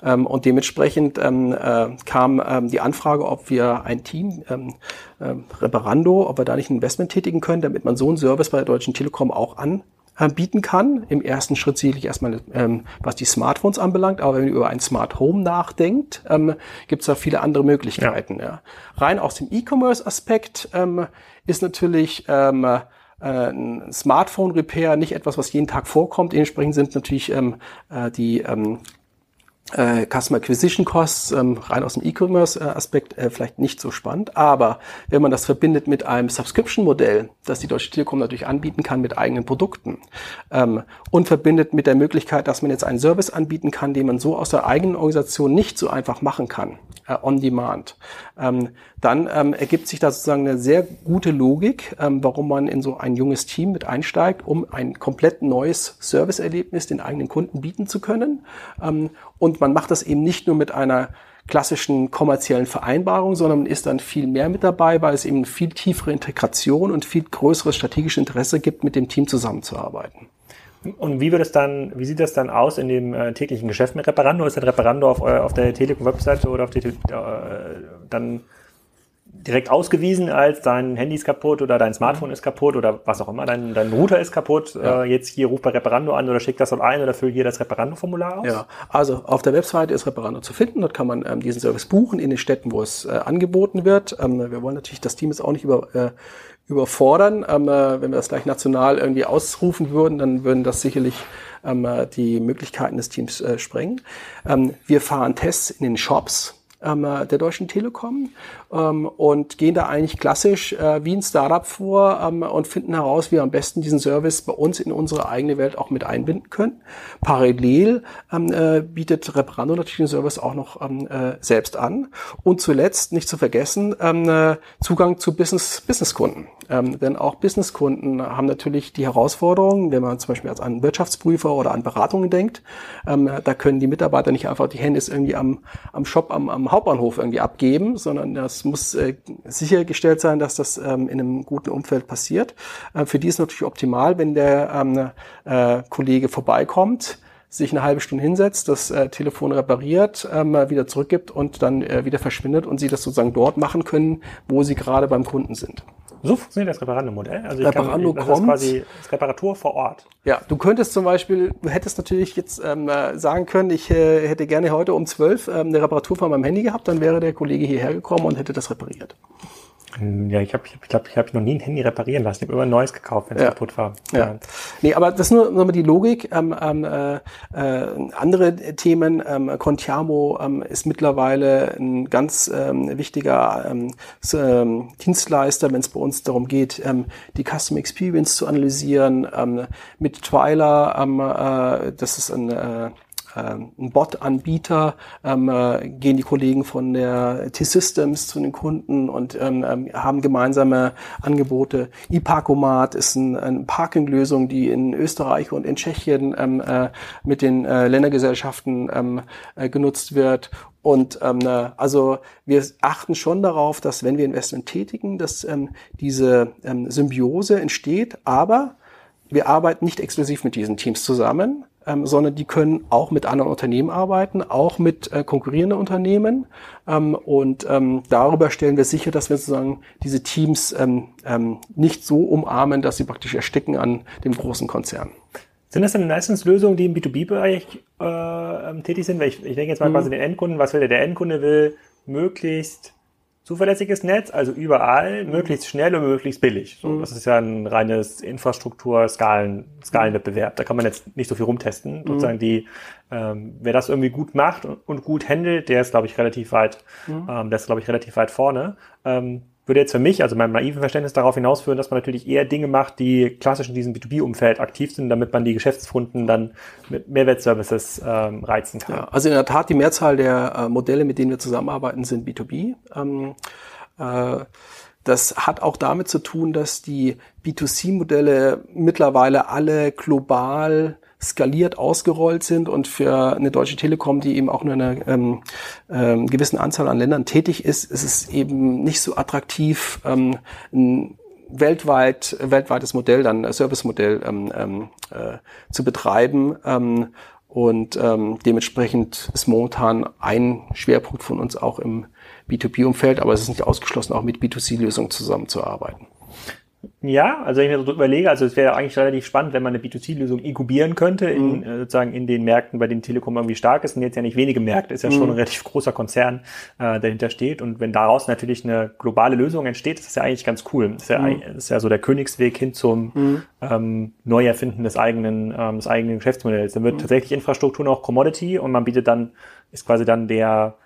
Ähm, und dementsprechend ähm, äh, kam ähm, die Anfrage, ob wir ein Team, ähm, äh, Reparando, ob wir da nicht ein Investment tätigen können, damit man so einen Service bei der Deutschen Telekom auch anbieten kann. Im ersten Schritt sicherlich erstmal, ähm, was die Smartphones anbelangt, aber wenn man über ein Smart Home nachdenkt, ähm, gibt es da viele andere Möglichkeiten. Ja. Ja. Rein aus dem E-Commerce-Aspekt ähm, ist natürlich ähm, äh, ein Smartphone-Repair nicht etwas, was jeden Tag vorkommt. Dementsprechend sind natürlich ähm, äh, die ähm, äh, Customer Acquisition Costs ähm, rein aus dem E-Commerce-Aspekt äh, vielleicht nicht so spannend. Aber wenn man das verbindet mit einem Subscription-Modell, das die Deutsche Telekom natürlich anbieten kann mit eigenen Produkten ähm, und verbindet mit der Möglichkeit, dass man jetzt einen Service anbieten kann, den man so aus der eigenen Organisation nicht so einfach machen kann, äh, on demand, ähm, dann ähm, ergibt sich da sozusagen eine sehr gute Logik, ähm, warum man in so ein junges Team mit einsteigt, um ein komplett neues Serviceerlebnis den eigenen Kunden bieten zu können. Ähm, und man macht das eben nicht nur mit einer klassischen kommerziellen Vereinbarung, sondern man ist dann viel mehr mit dabei, weil es eben viel tiefere Integration und viel größeres strategisches Interesse gibt, mit dem Team zusammenzuarbeiten. Und wie wird es dann, wie sieht das dann aus in dem äh, täglichen Geschäft mit Reparando? Ist der Reparando auf, auf der Telekom-Webseite oder auf der äh, dann direkt ausgewiesen als dein Handy ist kaputt oder dein Smartphone ist kaputt oder was auch immer, dein, dein Router ist kaputt, ja. äh, jetzt hier ruf bei Reparando an oder schick das dort ein oder füll hier das Reparando-Formular aus? Ja, also auf der Webseite ist Reparando zu finden, dort kann man ähm, diesen Service buchen in den Städten, wo es äh, angeboten wird. Ähm, wir wollen natürlich das Team jetzt auch nicht über, äh, überfordern. Ähm, äh, wenn wir das gleich national irgendwie ausrufen würden, dann würden das sicherlich ähm, äh, die Möglichkeiten des Teams äh, sprengen. Ähm, wir fahren Tests in den Shops ähm, äh, der Deutschen Telekom ähm, und gehen da eigentlich klassisch äh, wie ein Startup vor ähm, und finden heraus, wie wir am besten diesen Service bei uns in unsere eigene Welt auch mit einbinden können. Parallel ähm, äh, bietet Reparando natürlich den Service auch noch ähm, äh, selbst an. Und zuletzt, nicht zu vergessen, ähm, äh, Zugang zu Business, Businesskunden. Ähm, denn auch Businesskunden haben natürlich die Herausforderung, wenn man zum Beispiel als an Wirtschaftsprüfer oder an Beratungen denkt, ähm, da können die Mitarbeiter nicht einfach die Hände irgendwie am, am Shop, am, am Hauptbahnhof irgendwie abgeben, sondern das muss äh, sichergestellt sein, dass das ähm, in einem guten Umfeld passiert. Äh, für die ist natürlich optimal, wenn der ähm, äh, Kollege vorbeikommt, sich eine halbe Stunde hinsetzt, das äh, Telefon repariert, ähm, wieder zurückgibt und dann äh, wieder verschwindet und sie das sozusagen dort machen können, wo sie gerade beim Kunden sind. So funktioniert das Reparando-Modell. Also Reparando kann, das kommt. Ist quasi das Reparatur vor Ort. Ja, du könntest zum Beispiel, du hättest natürlich jetzt ähm, äh, sagen können, ich äh, hätte gerne heute um zwölf ähm, eine Reparatur von meinem Handy gehabt, dann wäre der Kollege hierher gekommen und hätte das repariert. Ja, ich habe, ich glaube, ich, glaub, ich habe noch nie ein Handy reparieren lassen. Ich habe immer ein neues gekauft, wenn es ja. kaputt war. Ja. ja. Nee, aber das ist nur nochmal die Logik. Ähm, ähm, äh, äh, andere Themen, ähm, Contiamo ähm, ist mittlerweile ein ganz ähm, wichtiger ähm, ähm, Dienstleister, wenn es bei uns darum geht, ähm, die Custom Experience zu analysieren. Ähm, mit Twiler, ähm, äh, das ist ein äh, ähm, ein Bot-Anbieter, ähm, äh, gehen die Kollegen von der T-Systems zu den Kunden und ähm, ähm haben gemeinsame Angebote. iParkomat ist ein, eine Parking-Lösung, die in Österreich und in Tschechien ähm, äh, mit den äh, Ländergesellschaften äh, genutzt wird. Und ähm, äh, also wir achten schon darauf, dass wenn wir Investment tätigen, dass ähm, diese ähm, Symbiose entsteht, aber wir arbeiten nicht exklusiv mit diesen Teams zusammen, ähm, sondern die können auch mit anderen Unternehmen arbeiten, auch mit äh, konkurrierenden Unternehmen. Ähm, und ähm, darüber stellen wir sicher, dass wir sozusagen diese Teams ähm, ähm, nicht so umarmen, dass sie praktisch ersticken an dem großen Konzern. Sind das dann meistens Lösungen, die im B2B-Bereich äh, ähm, tätig sind? Weil ich, ich denke jetzt mal mhm. quasi den Endkunden, was will der? Der Endkunde will möglichst zuverlässiges Netz, also überall, mhm. möglichst schnell und möglichst billig. So, mhm. Das ist ja ein reines Infrastruktur-Skalen, Skalenwettbewerb. Da kann man jetzt nicht so viel rumtesten. Mhm. Sozusagen die, ähm, wer das irgendwie gut macht und, und gut handelt, der ist, glaube ich, relativ weit, ähm, der ist, glaube ich, relativ weit vorne. Ähm, würde jetzt für mich, also meinem naiven Verständnis darauf hinausführen, dass man natürlich eher Dinge macht, die klassisch in diesem B2B-Umfeld aktiv sind, damit man die Geschäftskunden dann mit Mehrwertservices ähm, reizen kann. Ja, also in der Tat, die Mehrzahl der äh, Modelle, mit denen wir zusammenarbeiten, sind B2B. Ähm, äh, das hat auch damit zu tun, dass die B2C-Modelle mittlerweile alle global skaliert ausgerollt sind und für eine Deutsche Telekom, die eben auch nur in einer ähm, ähm, gewissen Anzahl an Ländern tätig ist, ist es eben nicht so attraktiv, ähm, ein weltweit, weltweites Modell, dann ein Servicemodell ähm, ähm, äh, zu betreiben. Ähm, und ähm, dementsprechend ist momentan ein Schwerpunkt von uns auch im B2B-Umfeld, aber es ist nicht ausgeschlossen, auch mit B2C-Lösungen zusammenzuarbeiten. Ja, also wenn ich mir so überlege, also es wäre eigentlich relativ spannend, wenn man eine B2C-Lösung inkubieren könnte, in, mhm. äh, sozusagen in den Märkten, bei denen Telekom irgendwie stark ist und jetzt ja nicht wenige Märkte, ist ja mhm. schon ein relativ großer Konzern, äh, dahinter steht. Und wenn daraus natürlich eine globale Lösung entsteht, ist das ja eigentlich ganz cool. Das ist ja, mhm. ist ja so der Königsweg hin zum mhm. ähm, Neuerfinden des eigenen, ähm, des eigenen Geschäftsmodells. Dann wird mhm. tatsächlich Infrastruktur noch Commodity und man bietet dann, ist quasi dann der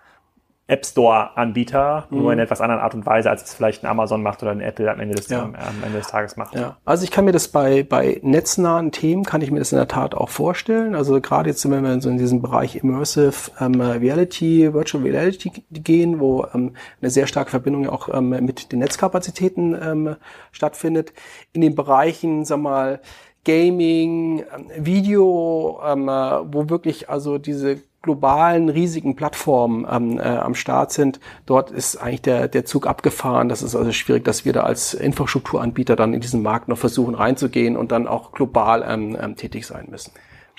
App Store-Anbieter, mhm. nur in etwas anderen Art und Weise, als es vielleicht ein Amazon macht oder ein Apple am Ende des, ja. am Ende des Tages macht. Ja. Also ich kann mir das bei, bei netznahen Themen, kann ich mir das in der Tat auch vorstellen. Also gerade jetzt, wenn wir so in diesem Bereich Immersive ähm, Reality, Virtual Reality gehen, wo ähm, eine sehr starke Verbindung auch ähm, mit den Netzkapazitäten ähm, stattfindet. In den Bereichen, sag mal, Gaming, ähm, Video, ähm, äh, wo wirklich also diese globalen riesigen Plattformen ähm, äh, am Start sind, dort ist eigentlich der, der Zug abgefahren. Das ist also schwierig, dass wir da als Infrastrukturanbieter dann in diesen Markt noch versuchen reinzugehen und dann auch global ähm, ähm, tätig sein müssen.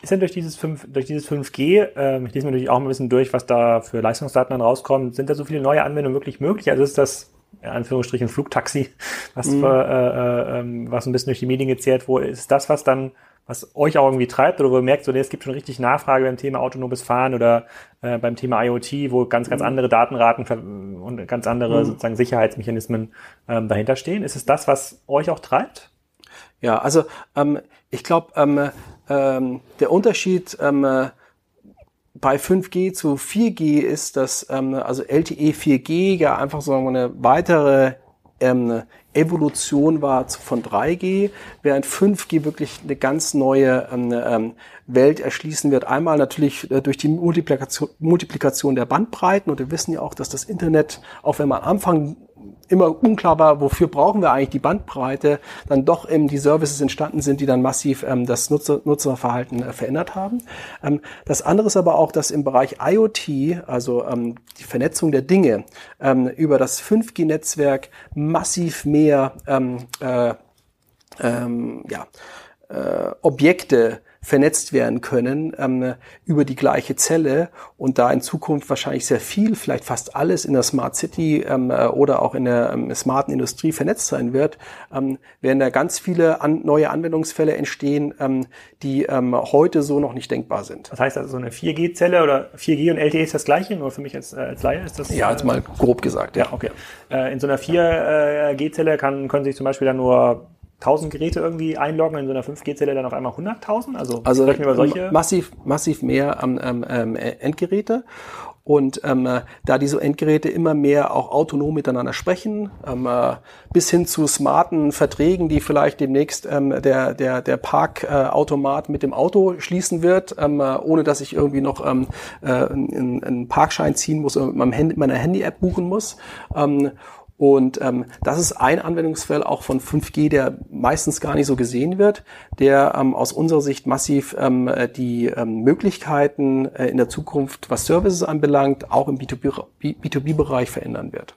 Ist denn durch dieses 5, durch dieses 5G, ähm, ich lese mir natürlich auch mal ein bisschen durch, was da für Leistungsdaten dann rauskommen, sind da so viele neue Anwendungen wirklich möglich? Also ist das in Anführungsstrichen Flugtaxi, was, mhm. für, äh, äh, ähm, was ein bisschen durch die Medien gezehrt wurde, ist das, was dann was euch auch irgendwie treibt oder wo ihr merkt, so, es gibt schon richtig Nachfrage beim Thema autonomes Fahren oder äh, beim Thema IoT, wo ganz, ganz mhm. andere Datenraten und ganz andere mhm. sozusagen Sicherheitsmechanismen ähm, dahinter stehen. Ist es das, was euch auch treibt? Ja, also ähm, ich glaube, ähm, ähm, der Unterschied ähm, bei 5G zu 4G ist, dass ähm, also LTE 4G ja einfach so eine weitere ähm, Evolution war von 3G, während 5G wirklich eine ganz neue ähm, ähm, Welt erschließen wird. Einmal natürlich äh, durch die Multiplikation, Multiplikation der Bandbreiten und wir wissen ja auch, dass das Internet, auch wenn man am Anfang immer unklar war, wofür brauchen wir eigentlich die Bandbreite, dann doch eben die Services entstanden sind, die dann massiv ähm, das Nutzer, Nutzerverhalten äh, verändert haben. Ähm, das andere ist aber auch, dass im Bereich IoT, also ähm, die Vernetzung der Dinge, ähm, über das 5G-Netzwerk massiv mehr ähm, äh, ähm, ja, äh, Objekte vernetzt werden können ähm, über die gleiche Zelle und da in Zukunft wahrscheinlich sehr viel, vielleicht fast alles in der Smart City ähm, äh, oder auch in der ähm, smarten Industrie vernetzt sein wird, ähm, werden da ganz viele an, neue Anwendungsfälle entstehen, ähm, die ähm, heute so noch nicht denkbar sind. Das heißt also so eine 4G-Zelle oder 4G und LTE ist das gleiche, nur für mich als, äh, als Laie ist das? Ja, jetzt mal grob gesagt. Ja, ja okay. Äh, in so einer 4G-Zelle kann, können sich zum Beispiel dann nur 1000 Geräte irgendwie einloggen, in so einer 5G-Zelle dann auf einmal 100.000? Also, also sprechen wir über solche? Massiv, massiv mehr ähm, ähm, Endgeräte. Und ähm, da diese Endgeräte immer mehr auch autonom miteinander sprechen, ähm, äh, bis hin zu smarten Verträgen, die vielleicht demnächst ähm, der, der, der Parkautomat äh, mit dem Auto schließen wird, ähm, äh, ohne dass ich irgendwie noch ähm, äh, einen, einen Parkschein ziehen muss oder mit meinem Handy, meiner Handy-App buchen muss. Ähm, und ähm, das ist ein Anwendungsfall auch von 5G, der meistens gar nicht so gesehen wird, der ähm, aus unserer Sicht massiv ähm, die ähm, Möglichkeiten äh, in der Zukunft, was Services anbelangt, auch im B2B-Bereich verändern wird.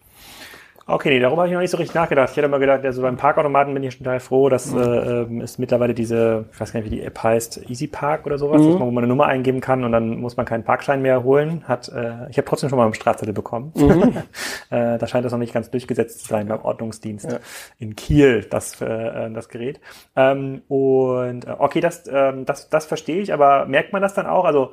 Okay, nee, darüber habe ich noch nicht so richtig nachgedacht. Ich hätte mal gedacht, also beim Parkautomaten bin ich schon total froh, dass mhm. äh, es mittlerweile diese, ich weiß gar nicht, wie die App heißt, Easy Park oder sowas, mhm. man, wo man eine Nummer eingeben kann und dann muss man keinen Parkschein mehr holen. Hat, äh, ich habe trotzdem schon mal einen Strafzettel bekommen. Mhm. *laughs* äh, da scheint das noch nicht ganz durchgesetzt zu sein beim Ordnungsdienst ja. in Kiel, das, äh, das Gerät. Ähm, und äh, okay, das, äh, das, das verstehe ich, aber merkt man das dann auch? Also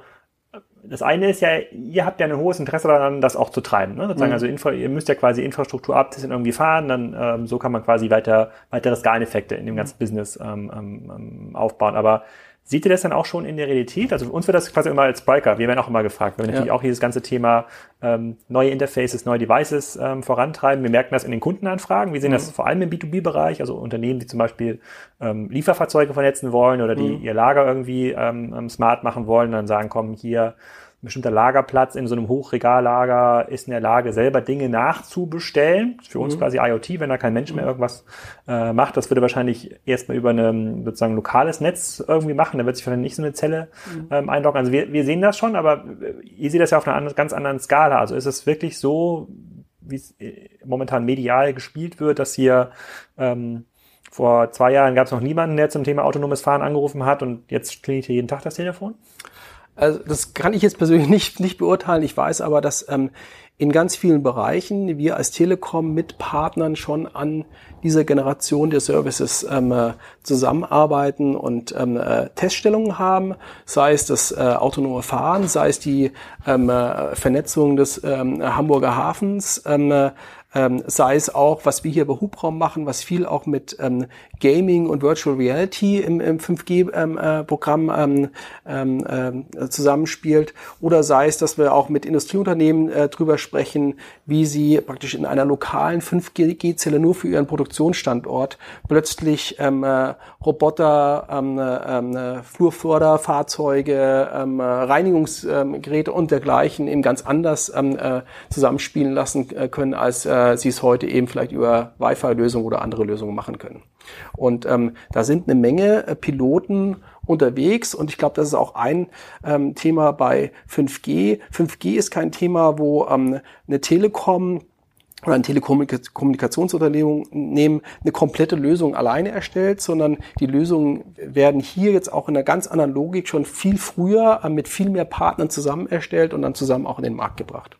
das eine ist ja, ihr habt ja ein hohes Interesse daran, das auch zu treiben. Ne? Sozusagen, mhm. also Info, ihr müsst ja quasi Infrastruktur abtesten, irgendwie fahren, dann ähm, so kann man quasi weiter weitere Skaleneffekte in dem ganzen mhm. Business ähm, ähm, aufbauen. Aber Seht ihr das dann auch schon in der Realität? Also uns wird das quasi immer als Spriker, wir werden auch immer gefragt, weil wir ja. natürlich auch dieses ganze Thema ähm, neue Interfaces, neue Devices ähm, vorantreiben. Wir merken das in den Kundenanfragen. Wir sehen mhm. das vor allem im B2B-Bereich, also Unternehmen, die zum Beispiel ähm, Lieferfahrzeuge vernetzen wollen oder die mhm. ihr Lager irgendwie ähm, ähm smart machen wollen, dann sagen, komm, hier bestimmter Lagerplatz in so einem Hochregallager ist in der Lage, selber Dinge nachzubestellen. Für uns mhm. quasi IoT, wenn da kein Mensch mehr mhm. irgendwas äh, macht. Das würde wahrscheinlich erstmal über ein sozusagen lokales Netz irgendwie machen. Da wird sich vielleicht nicht so eine Zelle mhm. ähm, einloggen. Also wir, wir sehen das schon, aber ihr seht das ja auf einer ganz anderen Skala. Also ist es wirklich so, wie es äh, momentan medial gespielt wird, dass hier ähm, vor zwei Jahren gab es noch niemanden, der zum Thema autonomes Fahren angerufen hat und jetzt klingelt hier jeden Tag das Telefon? Also das kann ich jetzt persönlich *laughs* nicht, nicht beurteilen. Ich weiß aber, dass ähm, in ganz vielen Bereichen wir als Telekom mit Partnern schon an dieser Generation der Services ähm, äh, zusammenarbeiten und ähm, äh, Teststellungen haben, sei es das äh, autonome Fahren, sei es die ähm, äh, Vernetzung des ähm, Hamburger Hafens, ähm, äh, ähm, sei es auch, was wir hier bei Hubraum machen, was viel auch mit ähm, Gaming und Virtual Reality im, im 5G-Programm ähm, ähm, ähm, äh, zusammenspielt, oder sei es, dass wir auch mit Industrieunternehmen äh, drüber sprechen, wie sie praktisch in einer lokalen 5G-Zelle nur für ihren Produktionsstandort plötzlich ähm, äh, Roboter, ähm, äh, ähm, äh, Flurförderfahrzeuge, ähm, Reinigungsgeräte und dergleichen eben ganz anders ähm, äh, zusammenspielen lassen äh, können, als äh, äh, sie es heute eben vielleicht über Wi-Fi-Lösungen oder andere Lösungen machen können. Und ähm, da sind eine Menge äh, Piloten unterwegs und ich glaube, das ist auch ein ähm, Thema bei 5G. 5G ist kein Thema, wo ähm, eine Telekom oder ein Telekommunikationsunternehmen eine komplette Lösung alleine erstellt, sondern die Lösungen werden hier jetzt auch in einer ganz anderen Logik schon viel früher äh, mit viel mehr Partnern zusammen erstellt und dann zusammen auch in den Markt gebracht.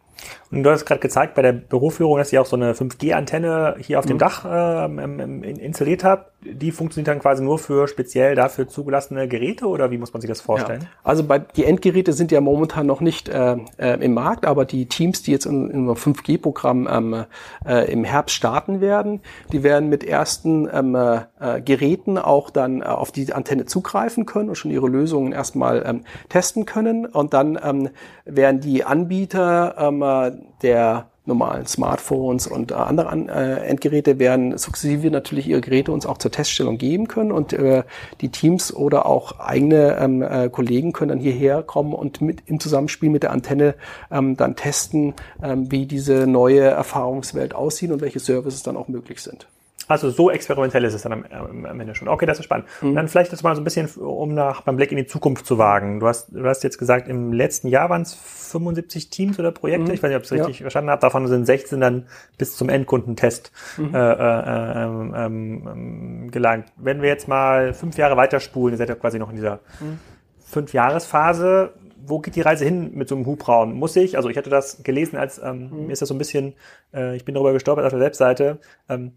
Und du hast gerade gezeigt bei der Büroführung, dass ihr auch so eine 5G-Antenne hier auf dem mhm. Dach ähm, installiert habt. Die funktioniert dann quasi nur für speziell dafür zugelassene Geräte oder wie muss man sich das vorstellen? Ja. Also bei, die Endgeräte sind ja momentan noch nicht äh, äh, im Markt, aber die Teams, die jetzt in, in einem 5G-Programm ähm, äh, im Herbst starten werden, die werden mit ersten ähm, äh, Geräten auch dann äh, auf die Antenne zugreifen können und schon ihre Lösungen erstmal ähm, testen können. Und dann ähm, werden die Anbieter ähm, der normalen Smartphones und äh, andere An äh, Endgeräte werden sukzessive natürlich ihre Geräte uns auch zur Teststellung geben können und äh, die Teams oder auch eigene ähm, äh, Kollegen können dann hierher kommen und mit im Zusammenspiel mit der Antenne ähm, dann testen, ähm, wie diese neue Erfahrungswelt aussieht und welche Services dann auch möglich sind. Also so experimentell ist es dann am, am Ende schon. Okay, das ist spannend. Mhm. Und dann vielleicht das mal so ein bisschen, um nach beim Blick in die Zukunft zu wagen. Du hast, du hast jetzt gesagt, im letzten Jahr waren es 75 Teams oder Projekte. Mhm. Ich weiß nicht, ob ich es richtig ja. verstanden habe. Davon sind 16 dann bis zum Endkundentest mhm. äh, äh, ähm, ähm, gelangt. Wenn wir jetzt mal fünf Jahre weiterspulen, ihr seid ja quasi noch in dieser mhm. Fünf-Jahres-Phase, wo geht die Reise hin mit so einem Hubraum? Muss ich, also ich hatte das gelesen, als ähm, mhm. mir ist das so ein bisschen, äh, ich bin darüber gestolpert auf der Webseite, ähm,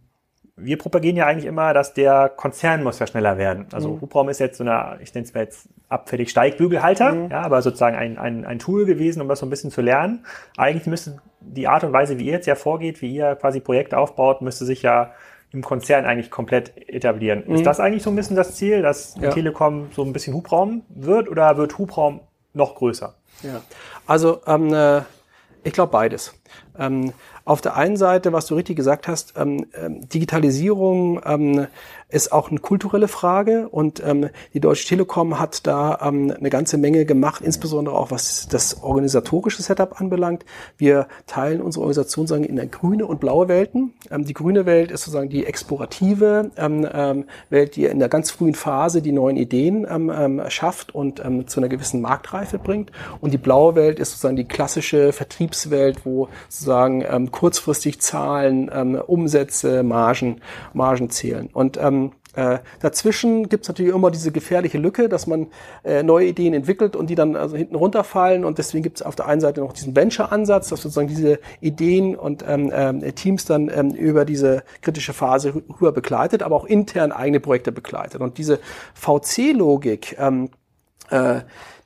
wir propagieren ja eigentlich immer, dass der Konzern muss ja schneller werden. Also mhm. Hubraum ist jetzt so eine, ich nenne es mal jetzt abfällig Steigbügelhalter, mhm. ja, aber sozusagen ein, ein, ein Tool gewesen, um das so ein bisschen zu lernen. Eigentlich müsste die Art und Weise, wie ihr jetzt ja vorgeht, wie ihr quasi Projekte aufbaut, müsste sich ja im Konzern eigentlich komplett etablieren. Mhm. Ist das eigentlich so ein bisschen das Ziel, dass ja. Telekom so ein bisschen Hubraum wird oder wird Hubraum noch größer? Ja, also ähm, äh, ich glaube beides. Ähm, auf der einen Seite, was du richtig gesagt hast, ähm, ähm, Digitalisierung ähm, ist auch eine kulturelle Frage und ähm, die Deutsche Telekom hat da ähm, eine ganze Menge gemacht, insbesondere auch was das organisatorische Setup anbelangt. Wir teilen unsere Organisation sagen in grüne und blaue Welten. Ähm, die grüne Welt ist sozusagen die explorative ähm, ähm, Welt, die in der ganz frühen Phase die neuen Ideen ähm, ähm, schafft und ähm, zu einer gewissen Marktreife bringt. Und die blaue Welt ist sozusagen die klassische Vertriebswelt, wo sozusagen ähm, kurzfristig Zahlen, ähm, Umsätze, Margen, Margen zählen. Und ähm, äh, dazwischen gibt es natürlich immer diese gefährliche Lücke, dass man äh, neue Ideen entwickelt und die dann also hinten runterfallen. Und deswegen gibt es auf der einen Seite noch diesen Venture-Ansatz, dass sozusagen diese Ideen und ähm, äh, Teams dann ähm, über diese kritische Phase rüber begleitet, aber auch intern eigene Projekte begleitet. Und diese VC-Logik, ähm, äh,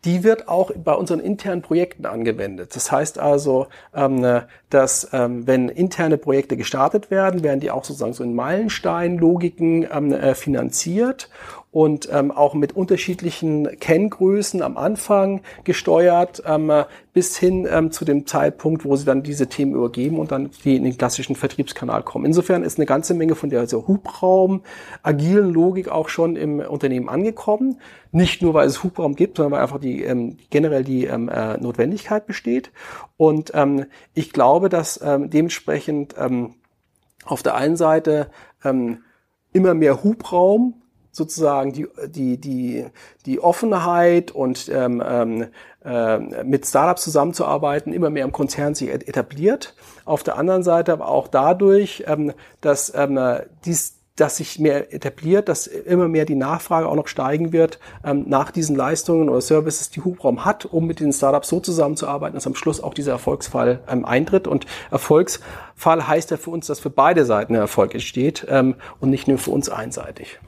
die wird auch bei unseren internen Projekten angewendet. Das heißt also, ähm, dass ähm, wenn interne Projekte gestartet werden, werden die auch sozusagen so in Meilenstein-Logiken ähm, äh, finanziert und ähm, auch mit unterschiedlichen Kenngrößen am Anfang gesteuert, ähm, bis hin ähm, zu dem Zeitpunkt, wo sie dann diese Themen übergeben und dann die in den klassischen Vertriebskanal kommen. Insofern ist eine ganze Menge von der also Hubraum, agilen Logik auch schon im Unternehmen angekommen. Nicht nur, weil es Hubraum gibt, sondern weil einfach die ähm, generell die ähm, äh, Notwendigkeit besteht. Und ähm, ich glaube, dass ähm, dementsprechend ähm, auf der einen Seite ähm, immer mehr Hubraum sozusagen die, die, die, die Offenheit und ähm, ähm, äh, mit Startups zusammenzuarbeiten immer mehr im Konzern sich etabliert. Auf der anderen Seite aber auch dadurch, ähm, dass ähm, dies dass sich mehr etabliert, dass immer mehr die Nachfrage auch noch steigen wird ähm, nach diesen Leistungen oder Services, die Hubraum hat, um mit den Startups so zusammenzuarbeiten, dass am Schluss auch dieser Erfolgsfall ähm, eintritt. Und Erfolgsfall heißt ja für uns, dass für beide Seiten Erfolg entsteht ähm, und nicht nur für uns einseitig.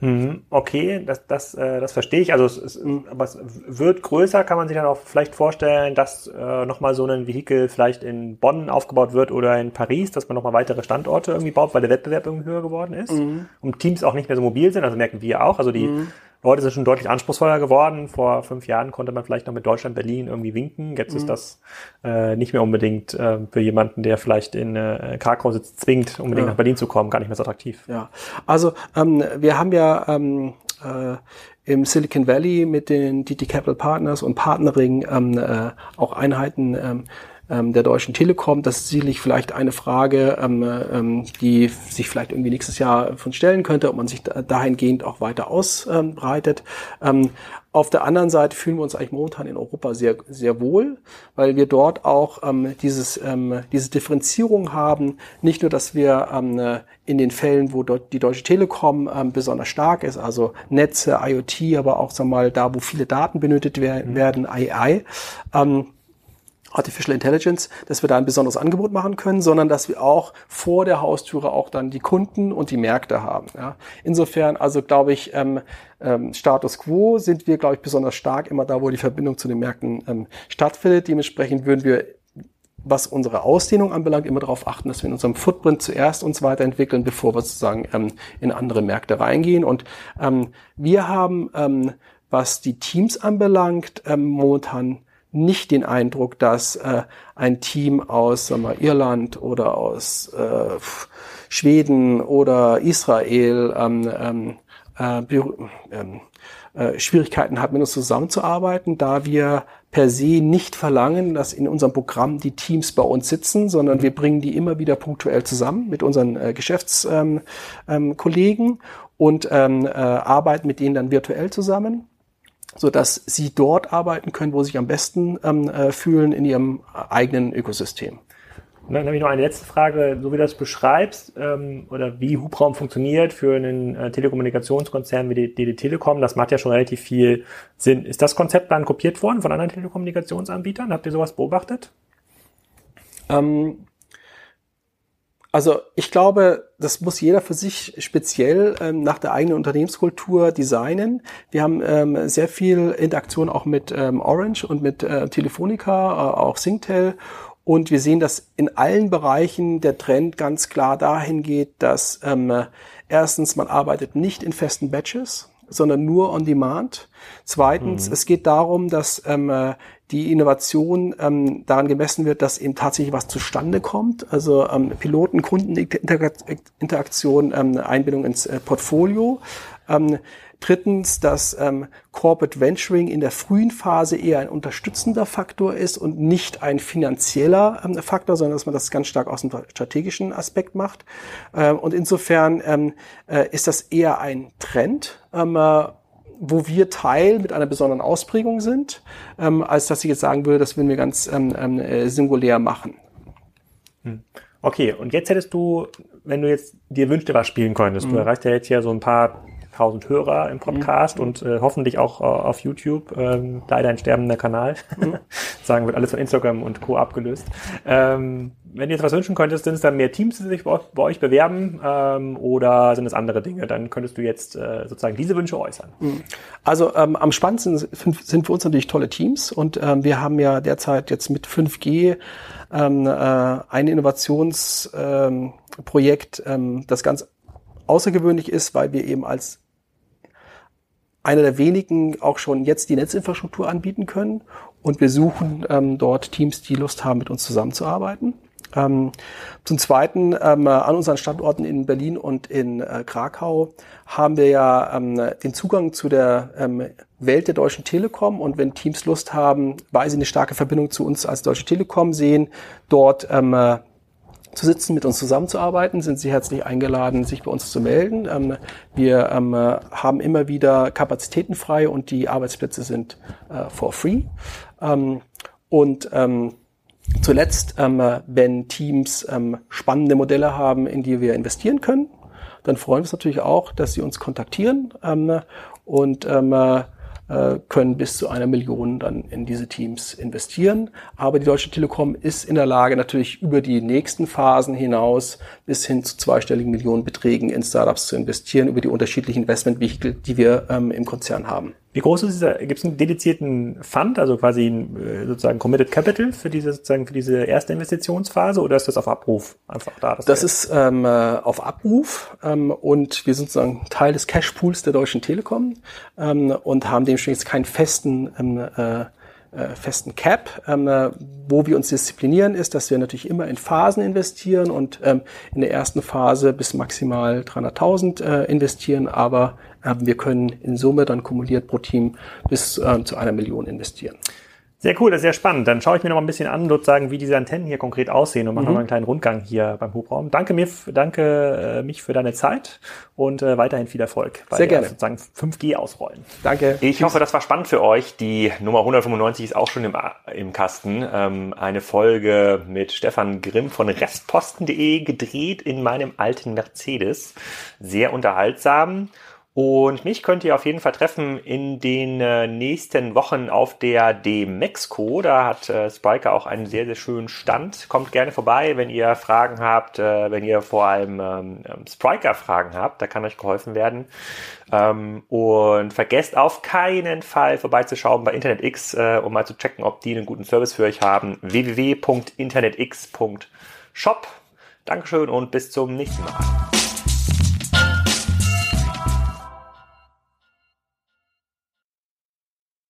Mhm. Okay, das, das, äh, das verstehe ich. Also es, es, aber es wird größer, kann man sich dann auch vielleicht vorstellen, dass äh, nochmal so ein Vehikel vielleicht in Bonn aufgebaut wird oder in Paris, dass man nochmal weitere Standorte irgendwie baut, weil der Wettbewerb irgendwie höher geworden ist mhm. und Teams auch nicht mehr so mobil sind, also merken wir auch. Also die mhm. Leute sind schon deutlich anspruchsvoller geworden. Vor fünf Jahren konnte man vielleicht noch mit Deutschland, Berlin irgendwie winken. Jetzt mhm. ist das äh, nicht mehr unbedingt äh, für jemanden, der vielleicht in äh, Krakau sitzt, zwingt, unbedingt ja. nach Berlin zu kommen, gar nicht mehr so attraktiv. Ja, also ähm, wir haben ja ähm, äh, im Silicon Valley mit den DT Capital Partners und Partnering ähm, äh, auch Einheiten ähm, ähm, der Deutschen Telekom. Das ist sicherlich vielleicht eine Frage, ähm, ähm, die sich vielleicht irgendwie nächstes Jahr von stellen könnte, ob man sich dahingehend auch weiter ausbreitet. Ähm, auf der anderen Seite fühlen wir uns eigentlich momentan in Europa sehr, sehr wohl, weil wir dort auch ähm, dieses, ähm, diese Differenzierung haben. Nicht nur, dass wir ähm, in den Fällen, wo dort die Deutsche Telekom ähm, besonders stark ist, also Netze, IoT, aber auch sag mal da, wo viele Daten benötigt werden, mhm. AI, ähm, Artificial Intelligence, dass wir da ein besonderes Angebot machen können, sondern dass wir auch vor der Haustüre auch dann die Kunden und die Märkte haben. Ja. Insofern, also glaube ich, ähm, ähm, Status quo sind wir, glaube ich, besonders stark immer da, wo die Verbindung zu den Märkten ähm, stattfindet. Dementsprechend würden wir was unsere Ausdehnung anbelangt, immer darauf achten, dass wir in unserem Footprint zuerst uns weiterentwickeln, bevor wir sozusagen ähm, in andere Märkte reingehen. Und ähm, wir haben, ähm, was die Teams anbelangt, ähm, momentan nicht den Eindruck, dass äh, ein Team aus sagen wir, Irland oder aus äh, Schweden oder Israel ähm, ähm, äh, ähm, äh, Schwierigkeiten hat, mit uns zusammenzuarbeiten, da wir per se nicht verlangen, dass in unserem Programm die Teams bei uns sitzen, sondern wir bringen die immer wieder punktuell zusammen mit unseren äh, Geschäftskollegen ähm, ähm, und ähm, äh, arbeiten mit denen dann virtuell zusammen so dass sie dort arbeiten können, wo sie sich am besten ähm, äh, fühlen in ihrem eigenen Ökosystem. Und dann habe ich noch eine letzte Frage, so wie du das beschreibst ähm, oder wie Hubraum funktioniert für einen äh, Telekommunikationskonzern wie die DD Telekom, das macht ja schon relativ viel Sinn. Ist das Konzept dann kopiert worden von anderen Telekommunikationsanbietern? Habt ihr sowas beobachtet? Ähm, also ich glaube, das muss jeder für sich speziell ähm, nach der eigenen Unternehmenskultur designen. Wir haben ähm, sehr viel Interaktion auch mit ähm, Orange und mit äh, Telefonica, äh, auch Singtel und wir sehen, dass in allen Bereichen der Trend ganz klar dahin geht, dass ähm, erstens man arbeitet nicht in festen Batches, sondern nur on demand. Zweitens, mhm. es geht darum, dass ähm, die Innovation ähm, daran gemessen wird, dass eben tatsächlich was zustande kommt. Also ähm, Piloten, Kundeninteraktion, ähm, Einbindung ins äh, Portfolio. Ähm, Drittens, dass ähm, Corporate Venturing in der frühen Phase eher ein unterstützender Faktor ist und nicht ein finanzieller ähm, Faktor, sondern dass man das ganz stark aus dem strategischen Aspekt macht. Ähm, und insofern ähm, äh, ist das eher ein Trend. Ähm, äh, wo wir Teil mit einer besonderen Ausprägung sind, ähm, als dass ich jetzt sagen würde, das würden wir ganz ähm, ähm, äh, singulär machen. Hm. Okay, und jetzt hättest du, wenn du jetzt dir wünschte was spielen könntest, mhm. du erreichst ja jetzt ja so ein paar 1000 Hörer im Podcast mhm. und äh, hoffentlich auch äh, auf YouTube. Ähm, leider ein sterbender Kanal. Mhm. *laughs* Sagen wird alles von Instagram und Co. abgelöst. Ähm, wenn du jetzt was wünschen könntest, sind es dann mehr Teams, die sich bei, bei euch bewerben ähm, oder sind es andere Dinge? Dann könntest du jetzt äh, sozusagen diese Wünsche äußern. Mhm. Also ähm, am spannendsten sind für uns natürlich tolle Teams und ähm, wir haben ja derzeit jetzt mit 5G ähm, äh, ein Innovationsprojekt, ähm, ähm, das ganz außergewöhnlich ist, weil wir eben als einer der wenigen auch schon jetzt die Netzinfrastruktur anbieten können. Und wir suchen ähm, dort Teams, die Lust haben, mit uns zusammenzuarbeiten. Ähm, zum Zweiten, ähm, an unseren Standorten in Berlin und in äh, Krakau haben wir ja ähm, den Zugang zu der ähm, Welt der Deutschen Telekom. Und wenn Teams Lust haben, weil sie eine starke Verbindung zu uns als Deutsche Telekom sehen, dort ähm, zu sitzen, mit uns zusammenzuarbeiten, sind Sie herzlich eingeladen, sich bei uns zu melden. Ähm, wir ähm, haben immer wieder Kapazitäten frei und die Arbeitsplätze sind äh, for free. Ähm, und ähm, zuletzt, ähm, wenn Teams ähm, spannende Modelle haben, in die wir investieren können, dann freuen wir uns natürlich auch, dass Sie uns kontaktieren und können bis zu einer Million dann in diese Teams investieren. Aber die Deutsche Telekom ist in der Lage, natürlich über die nächsten Phasen hinaus bis hin zu zweistelligen Millionenbeträgen in Startups zu investieren, über die unterschiedlichen Investmentvehikel, die wir ähm, im Konzern haben. Wie groß ist dieser, gibt es einen dedizierten Fund, also quasi äh, sozusagen Committed Capital für diese sozusagen für diese erste Investitionsphase oder ist das auf Abruf einfach da? Das, das ist ähm, äh, auf Abruf ähm, und wir sind sozusagen Teil des Cashpools der Deutschen Telekom ähm, und haben dementsprechend keinen festen ähm, äh, äh, festen Cap. Ähm, äh, wo wir uns disziplinieren, ist, dass wir natürlich immer in Phasen investieren und ähm, in der ersten Phase bis maximal 300.000 äh, investieren, aber wir können in Summe dann kumuliert pro Team bis äh, zu einer Million investieren. Sehr cool, das ist sehr spannend. Dann schaue ich mir noch mal ein bisschen an, sozusagen, wie diese Antennen hier konkret aussehen und mache mhm. noch einen kleinen Rundgang hier beim Hubraum. Danke mir, danke äh, mich für deine Zeit und äh, weiterhin viel Erfolg bei sehr gerne. sozusagen 5G ausrollen. Danke. Ich Tschüss. hoffe, das war spannend für euch. Die Nummer 195 ist auch schon im, im Kasten. Ähm, eine Folge mit Stefan Grimm von restposten.de gedreht in meinem alten Mercedes. Sehr unterhaltsam. Und mich könnt ihr auf jeden Fall treffen in den äh, nächsten Wochen auf der D-Mexco. Da hat äh, Spiker auch einen sehr, sehr schönen Stand. Kommt gerne vorbei, wenn ihr Fragen habt, äh, wenn ihr vor allem ähm, ähm Spriker-Fragen habt. Da kann euch geholfen werden. Ähm, und vergesst auf keinen Fall vorbeizuschauen bei InternetX, äh, um mal zu checken, ob die einen guten Service für euch haben. www.internetx.shop. Dankeschön und bis zum nächsten Mal.